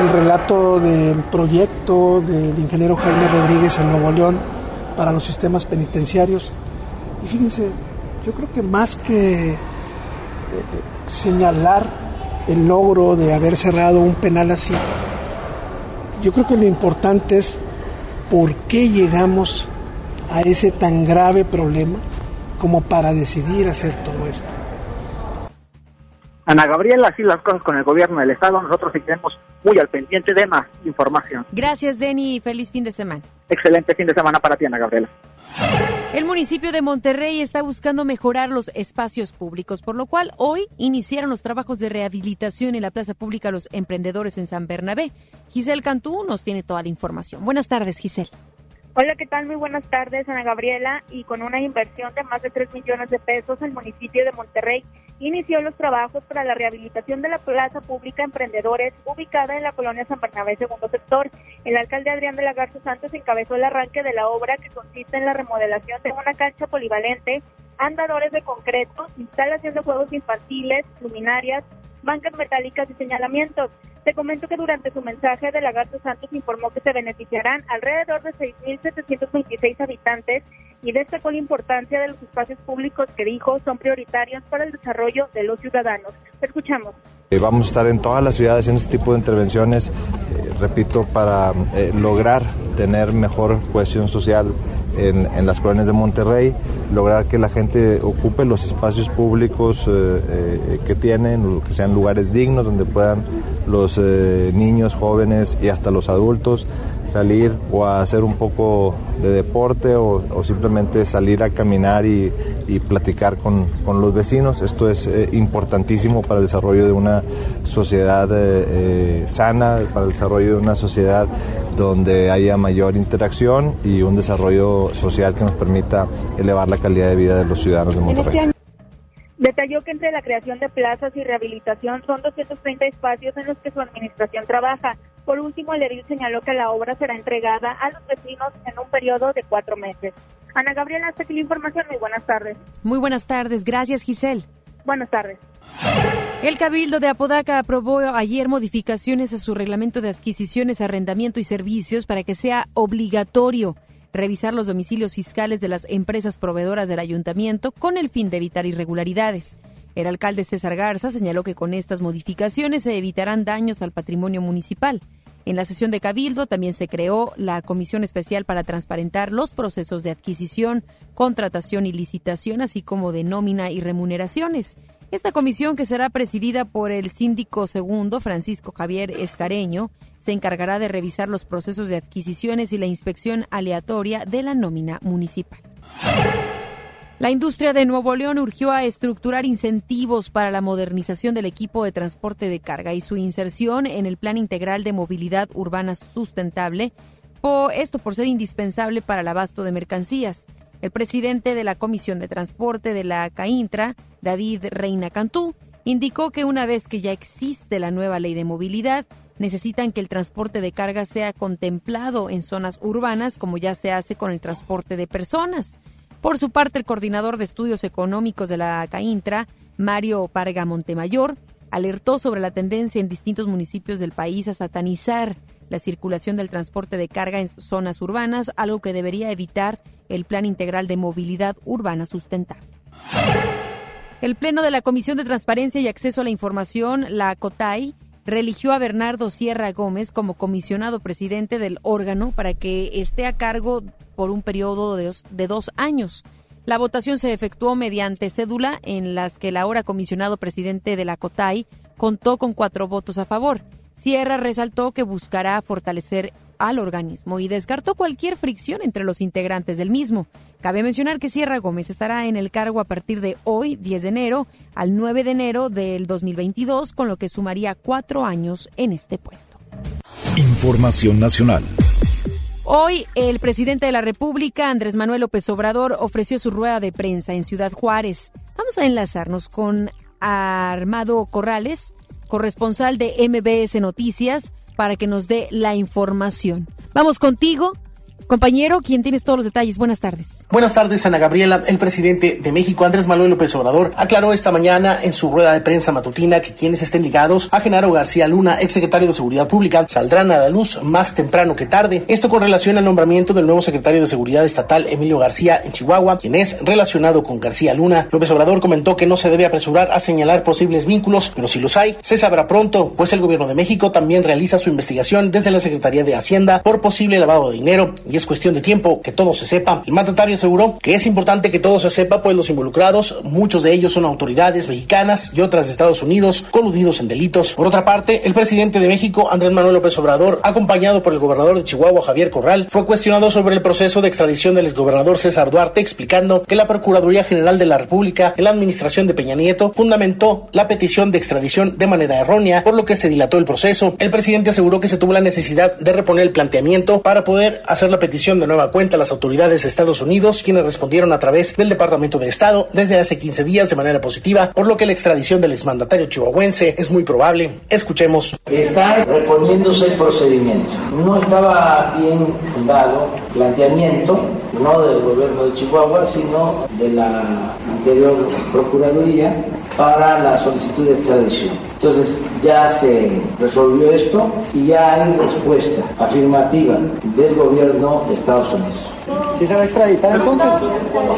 El relato del proyecto del ingeniero Jaime Rodríguez en Nuevo León para los sistemas penitenciarios. Y fíjense, yo creo que más que eh, señalar el logro de haber cerrado un penal así, yo creo que lo importante es por qué llegamos a ese tan grave problema como para decidir hacer todo esto. Ana Gabriela, así las cosas con el gobierno del Estado, nosotros seguiremos muy al pendiente de más información. Gracias, Denny, y feliz fin de semana. Excelente fin de semana para ti, Ana Gabriela. El municipio de Monterrey está buscando mejorar los espacios públicos, por lo cual hoy iniciaron los trabajos de rehabilitación en la plaza pública Los Emprendedores en San Bernabé. Giselle Cantú nos tiene toda la información. Buenas tardes, Giselle. Hola, ¿qué tal? Muy buenas tardes, Ana Gabriela. Y con una inversión de más de 3 millones de pesos, el municipio de Monterrey inició los trabajos para la rehabilitación de la plaza pública Emprendedores, ubicada en la colonia San Bernabé, segundo sector. El alcalde Adrián de la Garza Santos encabezó el arranque de la obra que consiste en la remodelación de una cancha polivalente, andadores de concreto, instalación de juegos infantiles, luminarias, bancas metálicas y señalamientos. Te comento que durante su mensaje de Lagarto Santos informó que se beneficiarán alrededor de 6.726 habitantes y destacó la importancia de los espacios públicos que dijo son prioritarios para el desarrollo de los ciudadanos. Escuchamos. Eh, vamos a estar en todas las ciudades haciendo este tipo de intervenciones, eh, repito, para eh, lograr tener mejor cohesión social en, las colonias de Monterrey, lograr que la gente ocupe los espacios públicos que tienen, que sean lugares dignos donde puedan los niños, jóvenes y hasta los adultos salir o a hacer un poco de deporte o, simplemente salir a caminar y, platicar con, los vecinos. Esto es eh, importantísimo para el desarrollo de una sociedad eh, eh, sana, para el desarrollo de una sociedad donde haya mayor interacción y un desarrollo social que nos permita elevar la calidad de vida de los ciudadanos de Monterrey. Detalló que entre la creación de plazas y rehabilitación son 230 espacios en los que su administración trabaja. Por último, el edil señaló que la obra será entregada a los vecinos en un periodo de cuatro meses. Ana Gabriela, hasta aquí la información. Muy buenas tardes. Muy buenas tardes. Gracias, Giselle. Buenas tardes. El Cabildo de Apodaca aprobó ayer modificaciones a su reglamento de adquisiciones, arrendamiento y servicios para que sea obligatorio revisar los domicilios fiscales de las empresas proveedoras del ayuntamiento con el fin de evitar irregularidades. El alcalde César Garza señaló que con estas modificaciones se evitarán daños al patrimonio municipal. En la sesión de Cabildo también se creó la Comisión Especial para transparentar los procesos de adquisición, contratación y licitación, así como de nómina y remuneraciones. Esta comisión, que será presidida por el síndico segundo, Francisco Javier Escareño, se encargará de revisar los procesos de adquisiciones y la inspección aleatoria de la nómina municipal. La industria de Nuevo León urgió a estructurar incentivos para la modernización del equipo de transporte de carga y su inserción en el Plan Integral de Movilidad Urbana Sustentable, esto por ser indispensable para el abasto de mercancías. El presidente de la Comisión de Transporte de la CAINTRA, David Reina Cantú, indicó que una vez que ya existe la nueva ley de movilidad, necesitan que el transporte de carga sea contemplado en zonas urbanas como ya se hace con el transporte de personas. Por su parte, el coordinador de estudios económicos de la CAINTRA, Mario Parga Montemayor, alertó sobre la tendencia en distintos municipios del país a satanizar la circulación del transporte de carga en zonas urbanas, algo que debería evitar el Plan Integral de Movilidad Urbana Sustentable. El Pleno de la Comisión de Transparencia y Acceso a la Información, la COTAI, religió a Bernardo Sierra Gómez como comisionado presidente del órgano para que esté a cargo por un periodo de dos, de dos años. La votación se efectuó mediante cédula en las que el ahora comisionado presidente de la COTAI contó con cuatro votos a favor. Sierra resaltó que buscará fortalecer al organismo y descartó cualquier fricción entre los integrantes del mismo. Cabe mencionar que Sierra Gómez estará en el cargo a partir de hoy, 10 de enero, al 9 de enero del 2022, con lo que sumaría cuatro años en este puesto. Información nacional. Hoy, el presidente de la República, Andrés Manuel López Obrador, ofreció su rueda de prensa en Ciudad Juárez. Vamos a enlazarnos con Armado Corrales, corresponsal de MBS Noticias, para que nos dé la información. Vamos contigo, Compañero, quien tienes todos los detalles. Buenas tardes. Buenas tardes, Ana Gabriela. El presidente de México, Andrés Manuel López Obrador, aclaró esta mañana en su rueda de prensa matutina que quienes estén ligados a Genaro García Luna, exsecretario de Seguridad Pública, saldrán a la luz más temprano que tarde. Esto con relación al nombramiento del nuevo secretario de Seguridad Estatal, Emilio García, en Chihuahua, quien es relacionado con García Luna. López Obrador comentó que no se debe apresurar a señalar posibles vínculos, pero si los hay, se sabrá pronto, pues el gobierno de México también realiza su investigación desde la Secretaría de Hacienda por posible lavado de dinero es cuestión de tiempo que todo se sepa. El mandatario aseguró que es importante que todo se sepa, pues los involucrados, muchos de ellos son autoridades mexicanas y otras de Estados Unidos, coludidos en delitos. Por otra parte, el presidente de México, Andrés Manuel López Obrador, acompañado por el gobernador de Chihuahua, Javier Corral, fue cuestionado sobre el proceso de extradición del exgobernador César Duarte, explicando que la Procuraduría General de la República, en la administración de Peña Nieto, fundamentó la petición de extradición de manera errónea, por lo que se dilató el proceso. El presidente aseguró que se tuvo la necesidad de reponer el planteamiento para poder hacer una petición de nueva cuenta a las autoridades de Estados Unidos, quienes respondieron a través del Departamento de Estado desde hace 15 días de manera positiva, por lo que la extradición del exmandatario chihuahuense es muy probable. Escuchemos. Está reponiéndose el procedimiento. No estaba bien dado planteamiento, no del gobierno de Chihuahua, sino de la anterior Procuraduría para la solicitud de extradición. Entonces ya se resolvió esto y ya hay respuesta afirmativa del gobierno de Estados Unidos. ¿Sí se va a extraditar entonces?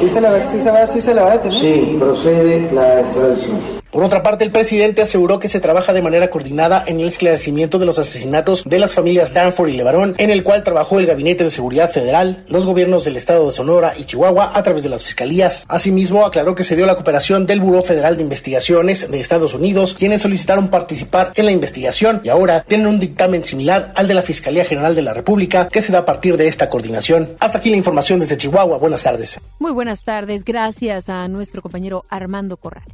¿Sí se, la, sí se, va, sí se la va a detener? Sí, procede la extradición. Por otra parte, el presidente aseguró que se trabaja de manera coordinada en el esclarecimiento de los asesinatos de las familias Danford y Levarón, en el cual trabajó el Gabinete de Seguridad Federal, los gobiernos del estado de Sonora y Chihuahua a través de las fiscalías. Asimismo, aclaró que se dio la cooperación del Buró Federal de Investigaciones de Estados Unidos, quienes solicitaron participar en la investigación y ahora tienen un dictamen similar al de la Fiscalía General de la República, que se da a partir de esta coordinación. Hasta aquí la información desde Chihuahua. Buenas tardes. Muy buenas tardes. Gracias a nuestro compañero Armando Corrales.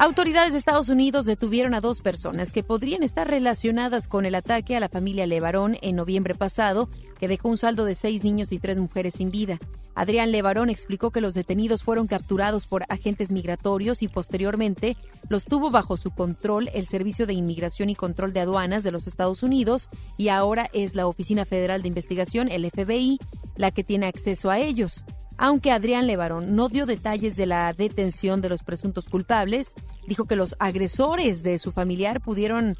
Autoridades de Estados Unidos detuvieron a dos personas que podrían estar relacionadas con el ataque a la familia Levarón en noviembre pasado, que dejó un saldo de seis niños y tres mujeres sin vida. Adrián Levarón explicó que los detenidos fueron capturados por agentes migratorios y posteriormente los tuvo bajo su control el Servicio de Inmigración y Control de Aduanas de los Estados Unidos y ahora es la Oficina Federal de Investigación, el FBI, la que tiene acceso a ellos. Aunque Adrián Levarón no dio detalles de la detención de los presuntos culpables, dijo que los agresores de su familiar pudieron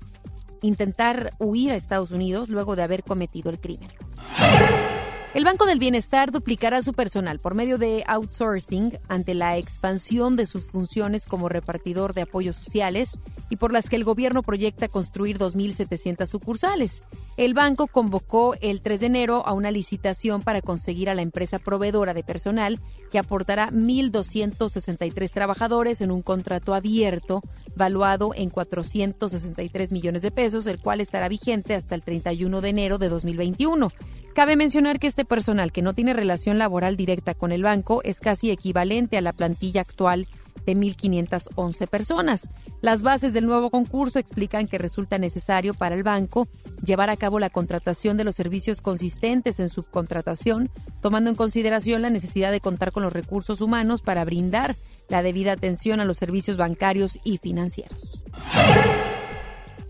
intentar huir a Estados Unidos luego de haber cometido el crimen. El Banco del Bienestar duplicará su personal por medio de outsourcing ante la expansión de sus funciones como repartidor de apoyos sociales y por las que el gobierno proyecta construir 2.700 sucursales. El banco convocó el 3 de enero a una licitación para conseguir a la empresa proveedora de personal que aportará 1.263 trabajadores en un contrato abierto valuado en 463 millones de pesos, el cual estará vigente hasta el 31 de enero de 2021. Cabe mencionar que este personal que no tiene relación laboral directa con el banco es casi equivalente a la plantilla actual de 1.511 personas. Las bases del nuevo concurso explican que resulta necesario para el banco llevar a cabo la contratación de los servicios consistentes en subcontratación, tomando en consideración la necesidad de contar con los recursos humanos para brindar la debida atención a los servicios bancarios y financieros.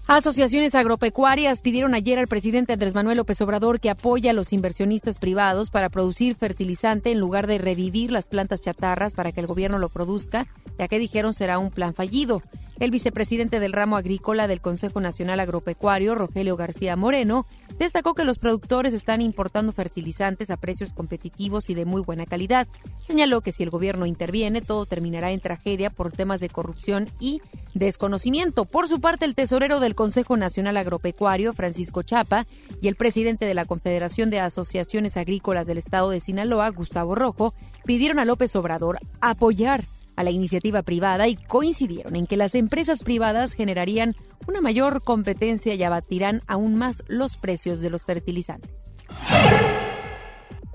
Asociaciones agropecuarias pidieron ayer al presidente Andrés Manuel López Obrador que apoye a los inversionistas privados para producir fertilizante en lugar de revivir las plantas chatarras para que el gobierno lo produzca, ya que dijeron será un plan fallido. El vicepresidente del ramo agrícola del Consejo Nacional Agropecuario, Rogelio García Moreno, destacó que los productores están importando fertilizantes a precios competitivos y de muy buena calidad. Señaló que si el gobierno interviene, todo terminará en tragedia por temas de corrupción y desconocimiento. Por su parte, el tesorero del Consejo Nacional Agropecuario, Francisco Chapa, y el presidente de la Confederación de Asociaciones Agrícolas del Estado de Sinaloa, Gustavo Rojo, pidieron a López Obrador apoyar a la iniciativa privada y coincidieron en que las empresas privadas generarían una mayor competencia y abatirán aún más los precios de los fertilizantes.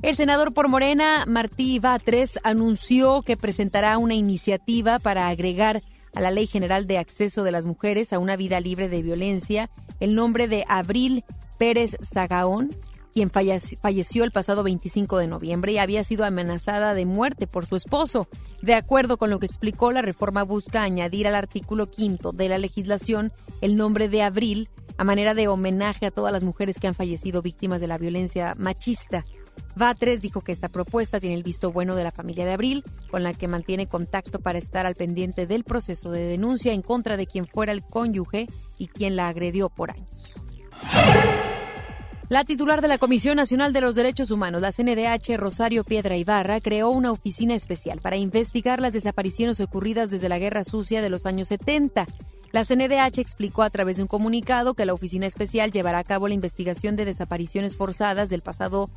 El senador por Morena, Martí Batres, anunció que presentará una iniciativa para agregar a la Ley General de Acceso de las Mujeres a una vida libre de violencia el nombre de Abril Pérez Zagaón, quien falleció el pasado 25 de noviembre y había sido amenazada de muerte por su esposo. De acuerdo con lo que explicó, la reforma busca añadir al artículo quinto de la legislación el nombre de Abril a manera de homenaje a todas las mujeres que han fallecido víctimas de la violencia machista. Batres dijo que esta propuesta tiene el visto bueno de la familia de Abril, con la que mantiene contacto para estar al pendiente del proceso de denuncia en contra de quien fuera el cónyuge y quien la agredió por años. La titular de la Comisión Nacional de los Derechos Humanos, la CNDH, Rosario Piedra Ibarra, creó una oficina especial para investigar las desapariciones ocurridas desde la Guerra Sucia de los años 70. La CNDH explicó a través de un comunicado que la oficina especial llevará a cabo la investigación de desapariciones forzadas del pasado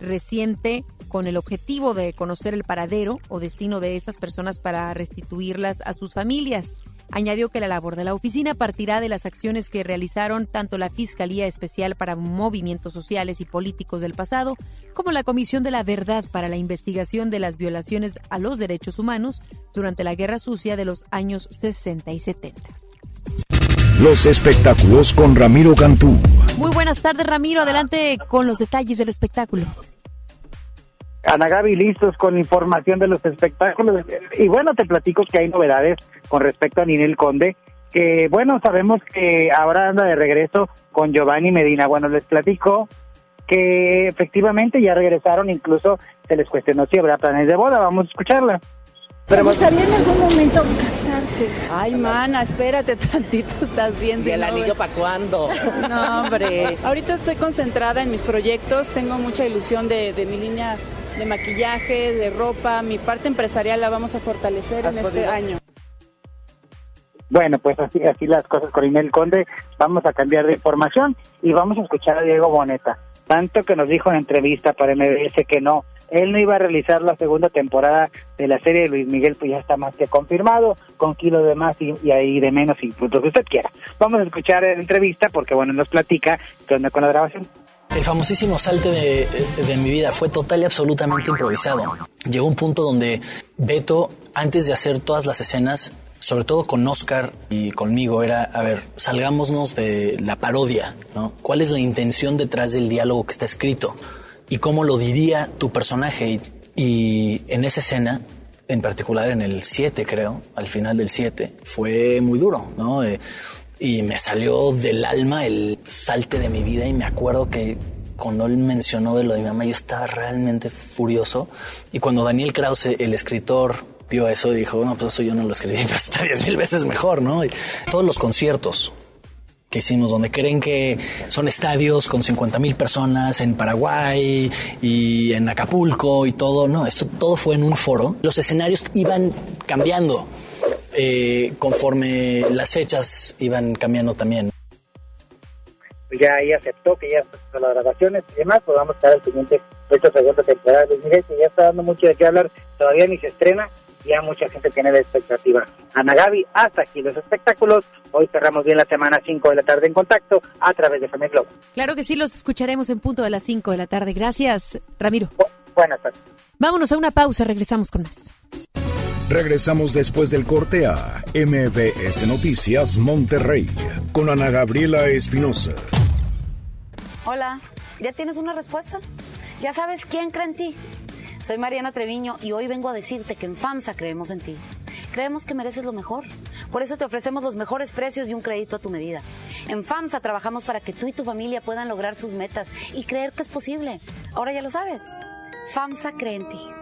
reciente con el objetivo de conocer el paradero o destino de estas personas para restituirlas a sus familias. Añadió que la labor de la oficina partirá de las acciones que realizaron tanto la Fiscalía Especial para Movimientos Sociales y Políticos del pasado como la Comisión de la Verdad para la Investigación de las Violaciones a los Derechos Humanos durante la Guerra Sucia de los años 60 y 70. Los espectáculos con Ramiro Cantú. Muy buenas tardes, Ramiro. Adelante con los detalles del espectáculo. Ana Gaby, listos con información de los espectáculos. Y bueno, te platico que hay novedades con respecto a Ninel Conde, que bueno, sabemos que ahora anda de regreso con Giovanni Medina. Bueno, les platico que efectivamente ya regresaron, incluso se les cuestionó si habrá planes de boda. Vamos a escucharla. ¿Te gustaría en algún momento casarte? Ay, mana, espérate tantito, estás viendo. ¿Y el anillo para cuándo? No, hombre. Ahorita estoy concentrada en mis proyectos, tengo mucha ilusión de, de mi línea de maquillaje, de ropa, mi parte empresarial la vamos a fortalecer en este año. Bueno, pues así, así las cosas con Inel Conde. Vamos a cambiar de información y vamos a escuchar a Diego Boneta. Tanto que nos dijo en entrevista para MBS que no, él no iba a realizar la segunda temporada de la serie de Luis Miguel, pues ya está más que confirmado, con kilo de más y, ahí de menos y punto que usted quiera. Vamos a escuchar la entrevista porque, bueno, nos platica qué onda con la grabación. El famosísimo salte de, mi vida fue total y absolutamente improvisado. Llegó un punto donde Beto, antes de hacer todas las escenas, sobre todo con Oscar y conmigo, era, a ver, salgámonos de la parodia, ¿no? ¿Cuál es la intención detrás del diálogo que está escrito? ¿Y cómo lo diría tu personaje? Y, en esa escena, en particular en el 7 creo, al final del 7, fue muy duro, ¿no? Eh, y me salió del alma el salte de mi vida y me acuerdo que cuando él mencionó de lo de mi mamá yo estaba realmente furioso y cuando Daniel Krause, el escritor, vio eso dijo, no, pues eso yo no lo escribí, pero está diez mil veces mejor, ¿no? Todos los conciertos que hicimos, donde creen que son estadios con 50 mil personas en Paraguay y en Acapulco y todo, no, esto todo fue en un foro. Los escenarios iban cambiando. Eh, conforme las fechas iban cambiando también. Ya ahí aceptó que ya las grabaciones y demás, pues vamos a estar al siguiente de esta segunda temporada de Miguel, que ya está dando mucho de qué hablar, todavía ni se estrena, ya mucha gente tiene la expectativa. Ana Gaby, hasta aquí los espectáculos. Hoy cerramos bien la semana 5 de la tarde en contacto a través de Familia Globo. Claro que sí, los escucharemos en punto de las 5 de la tarde. Gracias, Ramiro. buenas tardes. Vámonos a una pausa, regresamos con más. Regresamos después del corte a MBS Noticias Monterrey con Ana Gabriela Espinosa. Hola, ¿ya tienes una respuesta? ¿Ya sabes quién cree en ti? Soy Mariana Treviño y hoy vengo a decirte que en FAMSA creemos en ti. Creemos que mereces lo mejor. Por eso te ofrecemos los mejores precios y un crédito a tu medida. En FAMSA trabajamos para que tú y tu familia puedan lograr sus metas y creer que es posible. Ahora ya lo sabes. FAMSA cree en ti.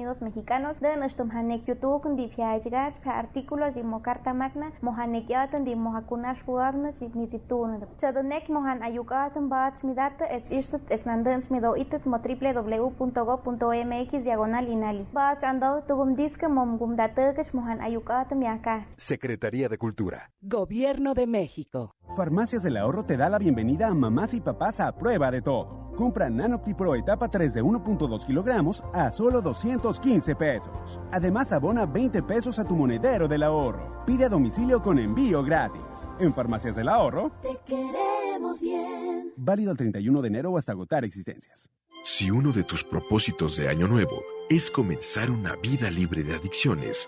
mexicanos de nuestro hanek youtube di piajigas pa artículos y mocarta magna mohanek yatan di mohakunash fuagna ni situn chadonek mohan ayukatan bat midat es irstut es nandans mido itet mo www.go.mx diagonal inali. Bat ando tugum diska mom gumdatekesh mohan ayukatan yaka. Secretaría de Cultura. Gobierno de México Farmacias del Ahorro te da la bienvenida a mamás y papás a prueba de todo. Compra Nanopti Pro etapa 3 de 1.2 kilogramos a solo 215 pesos. Además, abona 20 pesos a tu monedero del ahorro. Pide a domicilio con envío gratis. En Farmacias del Ahorro, te queremos bien. Válido el 31 de enero o hasta agotar existencias. Si uno de tus propósitos de Año Nuevo es comenzar una vida libre de adicciones,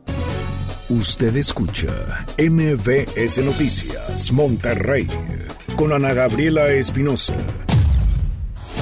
Usted escucha MBS Noticias Monterrey con Ana Gabriela Espinosa.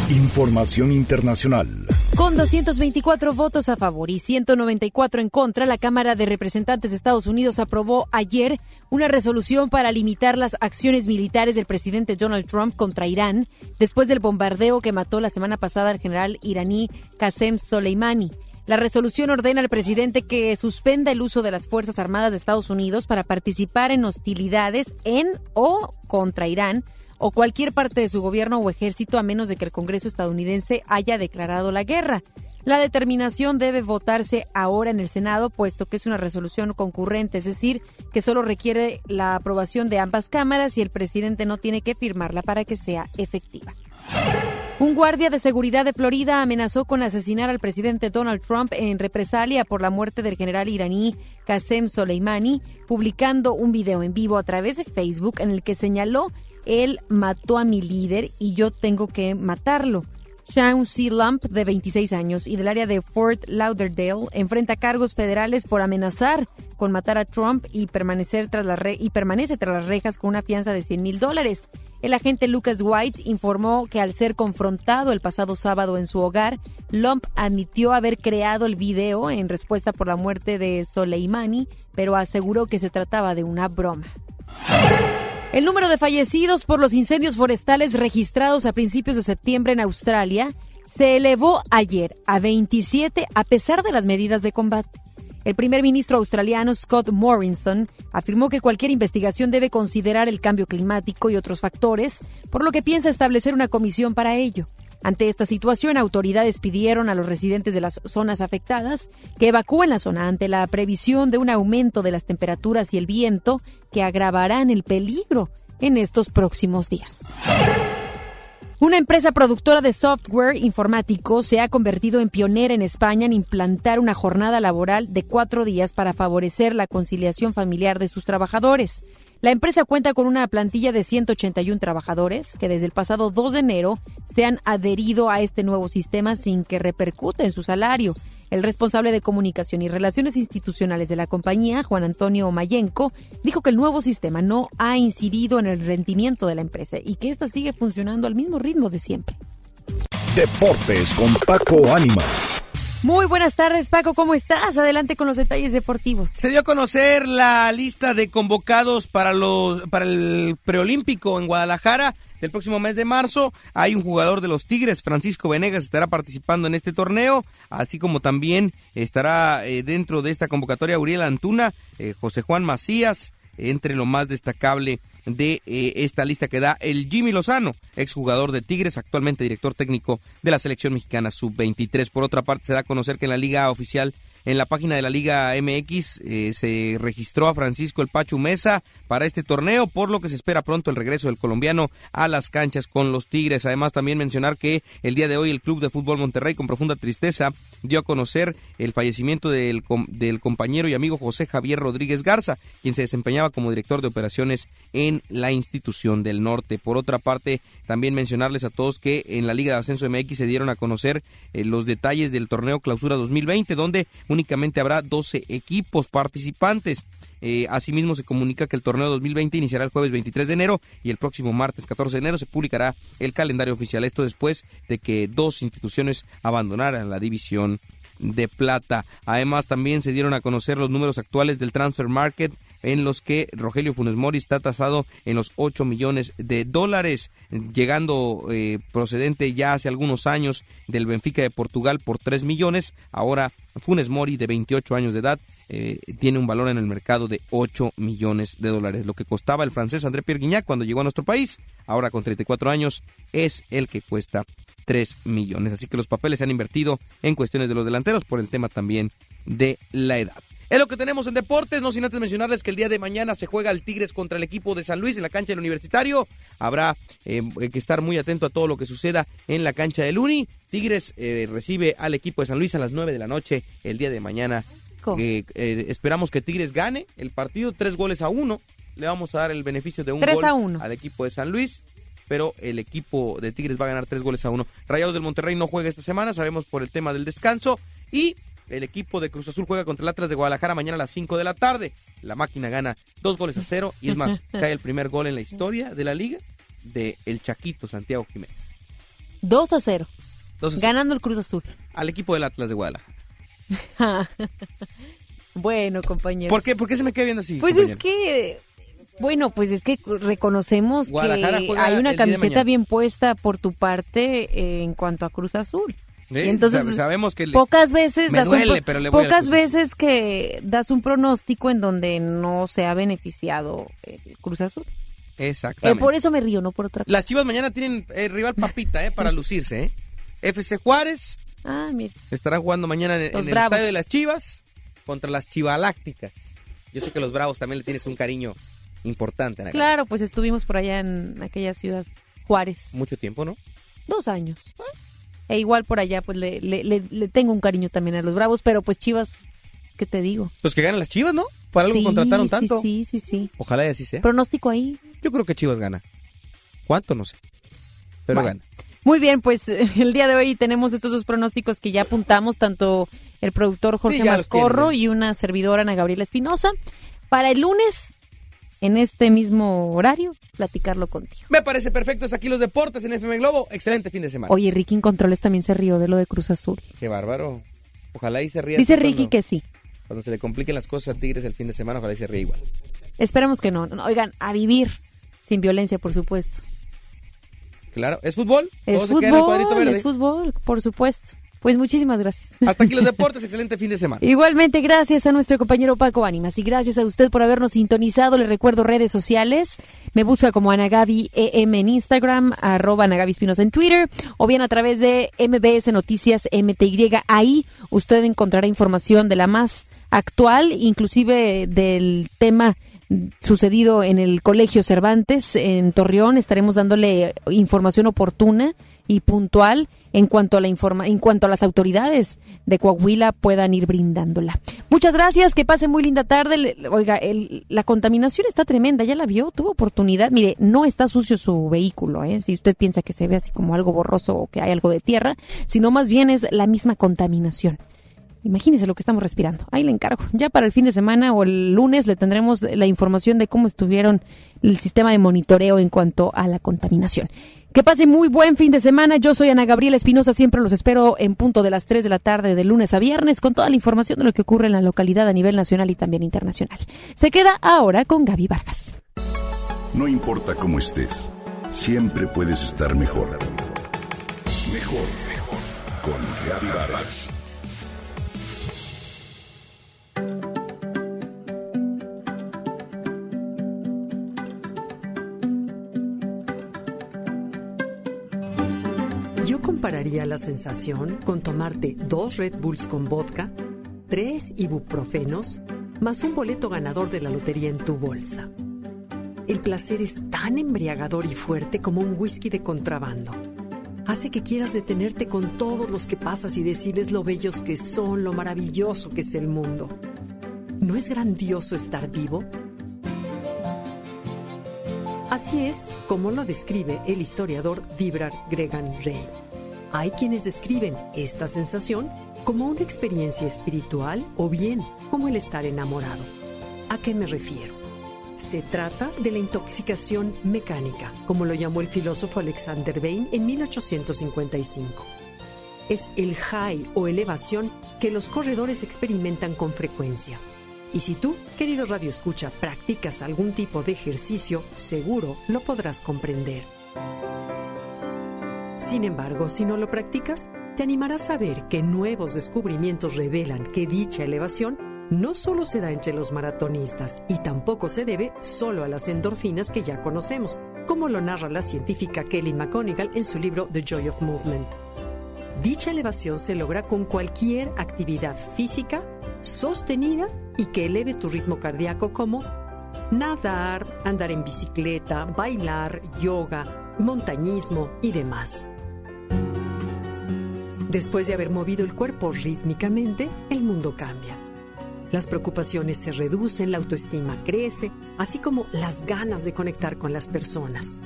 Información internacional. Con 224 votos a favor y 194 en contra, la Cámara de Representantes de Estados Unidos aprobó ayer una resolución para limitar las acciones militares del presidente Donald Trump contra Irán después del bombardeo que mató la semana pasada al general iraní Qasem Soleimani. La resolución ordena al presidente que suspenda el uso de las Fuerzas Armadas de Estados Unidos para participar en hostilidades en o contra Irán o cualquier parte de su gobierno o ejército a menos de que el Congreso estadounidense haya declarado la guerra. La determinación debe votarse ahora en el Senado, puesto que es una resolución concurrente, es decir, que solo requiere la aprobación de ambas cámaras y el presidente no tiene que firmarla para que sea efectiva. Un guardia de seguridad de Florida amenazó con asesinar al presidente Donald Trump en represalia por la muerte del general iraní Qasem Soleimani, publicando un video en vivo a través de Facebook en el que señaló, él mató a mi líder y yo tengo que matarlo. Sean C. Lump, de 26 años y del área de Fort Lauderdale, enfrenta cargos federales por amenazar con matar a Trump y, permanecer tras la y permanece tras las rejas con una fianza de 100 mil dólares. El agente Lucas White informó que al ser confrontado el pasado sábado en su hogar, Lump admitió haber creado el video en respuesta por la muerte de Soleimani, pero aseguró que se trataba de una broma. El número de fallecidos por los incendios forestales registrados a principios de septiembre en Australia se elevó ayer a 27 a pesar de las medidas de combate. El primer ministro australiano Scott Morrison afirmó que cualquier investigación debe considerar el cambio climático y otros factores, por lo que piensa establecer una comisión para ello. Ante esta situación, autoridades pidieron a los residentes de las zonas afectadas que evacúen la zona ante la previsión de un aumento de las temperaturas y el viento que agravarán el peligro en estos próximos días. Una empresa productora de software informático se ha convertido en pionera en España en implantar una jornada laboral de cuatro días para favorecer la conciliación familiar de sus trabajadores. La empresa cuenta con una plantilla de 181 trabajadores que desde el pasado 2 de enero se han adherido a este nuevo sistema sin que repercute en su salario. El responsable de comunicación y relaciones institucionales de la compañía, Juan Antonio Mayenco, dijo que el nuevo sistema no ha incidido en el rendimiento de la empresa y que ésta sigue funcionando al mismo ritmo de siempre. Deportes con Paco Ánimas. Muy buenas tardes, Paco, ¿cómo estás? Adelante con los detalles deportivos. Se dio a conocer la lista de convocados para los para el preolímpico en Guadalajara del próximo mes de marzo. Hay un jugador de los Tigres, Francisco Venegas, estará participando en este torneo, así como también estará eh, dentro de esta convocatoria Uriel Antuna, eh, José Juan Macías, entre lo más destacable de eh, esta lista que da el Jimmy Lozano, exjugador de Tigres, actualmente director técnico de la selección mexicana sub-23. Por otra parte, se da a conocer que en la liga oficial en la página de la Liga MX eh, se registró a Francisco El Pachu Mesa para este torneo, por lo que se espera pronto el regreso del colombiano a las canchas con los Tigres. Además, también mencionar que el día de hoy el Club de Fútbol Monterrey, con profunda tristeza, dio a conocer el fallecimiento del, del compañero y amigo José Javier Rodríguez Garza, quien se desempeñaba como director de operaciones en la institución del norte. Por otra parte, también mencionarles a todos que en la Liga de Ascenso MX se dieron a conocer eh, los detalles del torneo Clausura 2020, donde únicamente habrá 12 equipos participantes. Eh, asimismo, se comunica que el torneo 2020 iniciará el jueves 23 de enero y el próximo martes 14 de enero se publicará el calendario oficial. Esto después de que dos instituciones abandonaran la división de plata. Además, también se dieron a conocer los números actuales del transfer market en los que Rogelio Funes Mori está tasado en los 8 millones de dólares, llegando eh, procedente ya hace algunos años del Benfica de Portugal por 3 millones. Ahora Funes Mori, de 28 años de edad, eh, tiene un valor en el mercado de 8 millones de dólares. Lo que costaba el francés André Pierre Guignac cuando llegó a nuestro país, ahora con 34 años, es el que cuesta 3 millones. Así que los papeles se han invertido en cuestiones de los delanteros por el tema también de la edad. Es lo que tenemos en deportes, no sin antes mencionarles que el día de mañana se juega el Tigres contra el equipo de San Luis en la cancha del Universitario. Habrá eh, que estar muy atento a todo lo que suceda en la cancha del Uni. Tigres eh, recibe al equipo de San Luis a las 9 de la noche el día de mañana. Eh, esperamos que Tigres gane el partido, tres goles a uno. Le vamos a dar el beneficio de un gol a uno. al equipo de San Luis pero el equipo de Tigres va a ganar tres goles a uno. Rayados del Monterrey no juega esta semana, sabemos por el tema del descanso. Y el equipo de Cruz Azul juega contra el Atlas de Guadalajara mañana a las 5 de la tarde. La máquina gana dos goles a cero y es más, cae el primer gol en la historia de la liga de el Chaquito Santiago Jiménez. 2 a 0. Ganando el Cruz Azul. Al equipo del Atlas de Guadalajara. bueno, compañero. ¿Por qué? ¿Por qué se me queda viendo así? Pues es que bueno, pues es que reconocemos que hay una camiseta bien puesta por tu parte eh, en cuanto a Cruz Azul entonces sabemos que pocas veces pocas veces que das un pronóstico en donde no se ha beneficiado el Cruz Azul. Exactamente. Eh, por eso me río, no por otra cosa. Las Chivas mañana tienen eh, rival papita, eh, para lucirse, eh. FC Juárez. Ah, mira. Estarán jugando mañana en, el estadio de las Chivas contra las Chivalácticas. Yo sé que los Bravos también le tienes un cariño importante. claro, pues estuvimos por allá en aquella ciudad, Juárez. Mucho tiempo, ¿no? Dos años. Ah. E igual por allá, pues le, le, tengo un cariño también a los Bravos, pero pues Chivas, ¿qué te digo? Pues que ganan las Chivas, ¿no? Para algo contrataron tanto. Sí, sí, sí. Ojalá y así sea. Pronóstico ahí. Yo creo que Chivas gana. ¿Cuánto? No sé. Pero gana. Muy bien, pues el día de hoy tenemos estos dos pronósticos que ya apuntamos, tanto el productor Jorge Mascorro y una servidora Ana Gabriela Espinosa. Para el lunes en este mismo horario, platicarlo contigo. Me parece perfecto. Es aquí los deportes en FM Globo. Excelente fin de semana. Oye, Ricky Controles también se rió de lo de Cruz Azul. Qué bárbaro. Ojalá y se ría. Dice Ricky que sí. Cuando se le compliquen las cosas a Tigres el fin de semana, ojalá y se ríe igual. Esperemos que no. Oigan, a vivir sin violencia, por supuesto. Claro, ¿es fútbol? Es fútbol, es fútbol, por supuesto. Pues muchísimas gracias. Hasta aquí los deportes, excelente fin de semana. Igualmente, gracias a nuestro compañero Paco Ánimas y gracias a usted por habernos sintonizado. Le recuerdo redes sociales. Me busca como Anagabi EM en Instagram, arroba Anagabi Espinosa en Twitter, o bien a través de MBS Noticias MTY. Ahí usted encontrará información de la más actual, inclusive del tema sucedido en el Colegio Cervantes en Torreón. Estaremos dándole información oportuna y puntual en cuanto a la informa en cuanto a las autoridades de Coahuila puedan ir brindándola. Muchas gracias, que pase muy linda tarde. Oiga, la contaminación está tremenda, ya la vio, tuvo oportunidad. Mire, no está sucio su vehículo, ¿eh? si usted piensa que se ve así como algo borroso o que hay algo de tierra, sino más bien es la misma contaminación. Imagínese lo que estamos respirando. Ahí le encargo. Ya para el fin de semana o el lunes le tendremos la información de cómo estuvieron el sistema de monitoreo en cuanto a la contaminación. Que pase muy buen fin de semana. Yo soy Ana Gabriela Espinosa. Siempre los espero en punto de las 3 de la tarde de lunes a viernes con toda la información de lo que ocurre en la localidad a nivel nacional y también internacional. Se queda ahora con Gaby Vargas. No importa cómo estés, siempre puedes estar mejor. Mejor, mejor. Con Gaby Vargas. Compararía la sensación con tomarte dos Red Bulls con vodka, tres ibuprofenos, más un boleto ganador de la lotería en tu bolsa. El placer es tan embriagador y fuerte como un whisky de contrabando. Hace que quieras detenerte con todos los que pasas y decirles lo bellos que son, lo maravilloso que es el mundo. ¿No es grandioso estar vivo? Así es como lo describe el historiador Dibrar Gregan Rey. Hay quienes describen esta sensación como una experiencia espiritual o bien como el estar enamorado. ¿A qué me refiero? Se trata de la intoxicación mecánica, como lo llamó el filósofo Alexander Bain en 1855. es el high o elevación que los corredores experimentan con frecuencia. Y si tú, querido Radio Escucha, practicas algún tipo de ejercicio, seguro lo podrás comprender. Sin embargo, si no lo practicas, te animarás a ver que nuevos descubrimientos revelan que dicha elevación no solo se da entre los maratonistas y tampoco se debe solo a las endorfinas que ya conocemos, como lo narra la científica Kelly McGonigal en su libro The Joy of Movement. Dicha elevación se logra con cualquier actividad física sostenida y que eleve tu ritmo cardíaco como nadar, andar en bicicleta, bailar, yoga, montañismo y demás. Después de haber movido el cuerpo rítmicamente, el mundo cambia. Las preocupaciones se reducen, la autoestima crece, así como las ganas de conectar con las personas.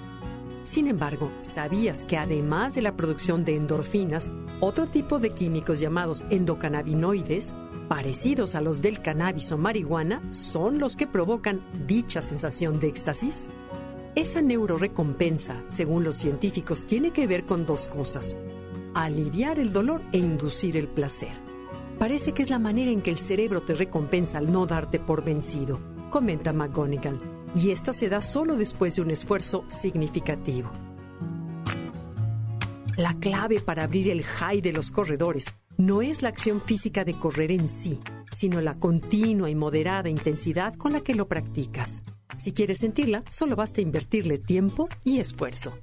Sin embargo, ¿sabías que además de la producción de endorfinas, otro tipo de químicos llamados endocannabinoides, parecidos a los del cannabis o marihuana, son los que provocan dicha sensación de éxtasis? Esa neurorecompensa, según los científicos, tiene que ver con dos cosas, aliviar el dolor e inducir el placer. Parece que es la manera en que el cerebro te recompensa al no darte por vencido, comenta McGonigal, y esta se da solo después de un esfuerzo significativo. La clave para abrir el high de los corredores no es la acción física de correr en sí, sino la continua y moderada intensidad con la que lo practicas. Si quieres sentirla, solo basta invertirle tiempo y esfuerzo.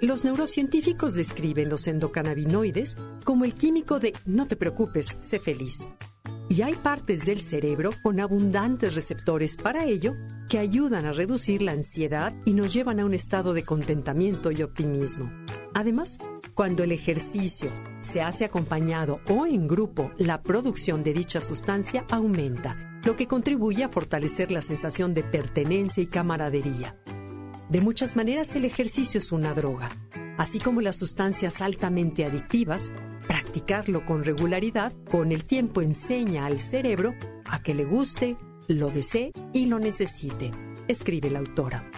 Los neurocientíficos describen los endocannabinoides como el químico de no te preocupes, sé feliz. Y hay partes del cerebro con abundantes receptores para ello que ayudan a reducir la ansiedad y nos llevan a un estado de contentamiento y optimismo. Además, cuando el ejercicio se hace acompañado o en grupo, la producción de dicha sustancia aumenta, lo que contribuye a fortalecer la sensación de pertenencia y camaradería. De muchas maneras el ejercicio es una droga. Así como las sustancias altamente adictivas, practicarlo con regularidad con el tiempo enseña al cerebro a que le guste, lo desee y lo necesite, escribe la autora.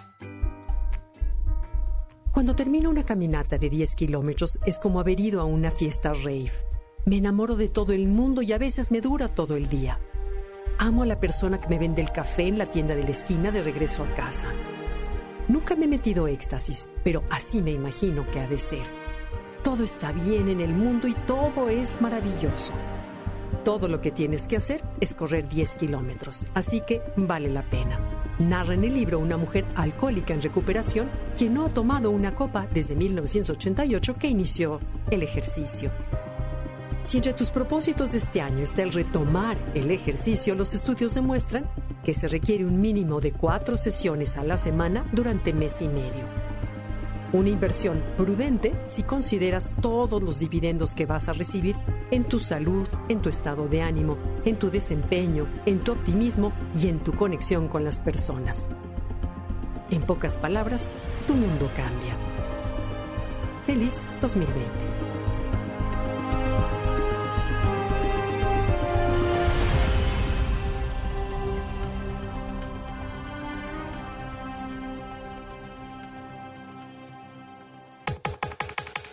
Cuando termino una caminata de 10 kilómetros es como haber ido a una fiesta rave. Me enamoro de todo el mundo y a veces me dura todo el día. Amo a la persona que me vende el café en la tienda de la esquina de regreso a casa. Nunca me he metido éxtasis, pero así me imagino que ha de ser. Todo está bien en el mundo y todo es maravilloso. Todo lo que tienes que hacer es correr 10 kilómetros, así que vale la pena. Narra en el libro una mujer alcohólica en recuperación quien no ha tomado una copa desde 1988 que inició el ejercicio. Si entre tus propósitos de este año está el retomar el ejercicio, los estudios demuestran que se requiere un mínimo de cuatro sesiones a la semana durante mes y medio. Una inversión prudente si consideras todos los dividendos que vas a recibir en tu salud, en tu estado de ánimo, en tu desempeño, en tu optimismo y en tu conexión con las personas. En pocas palabras, tu mundo cambia. Feliz 2020.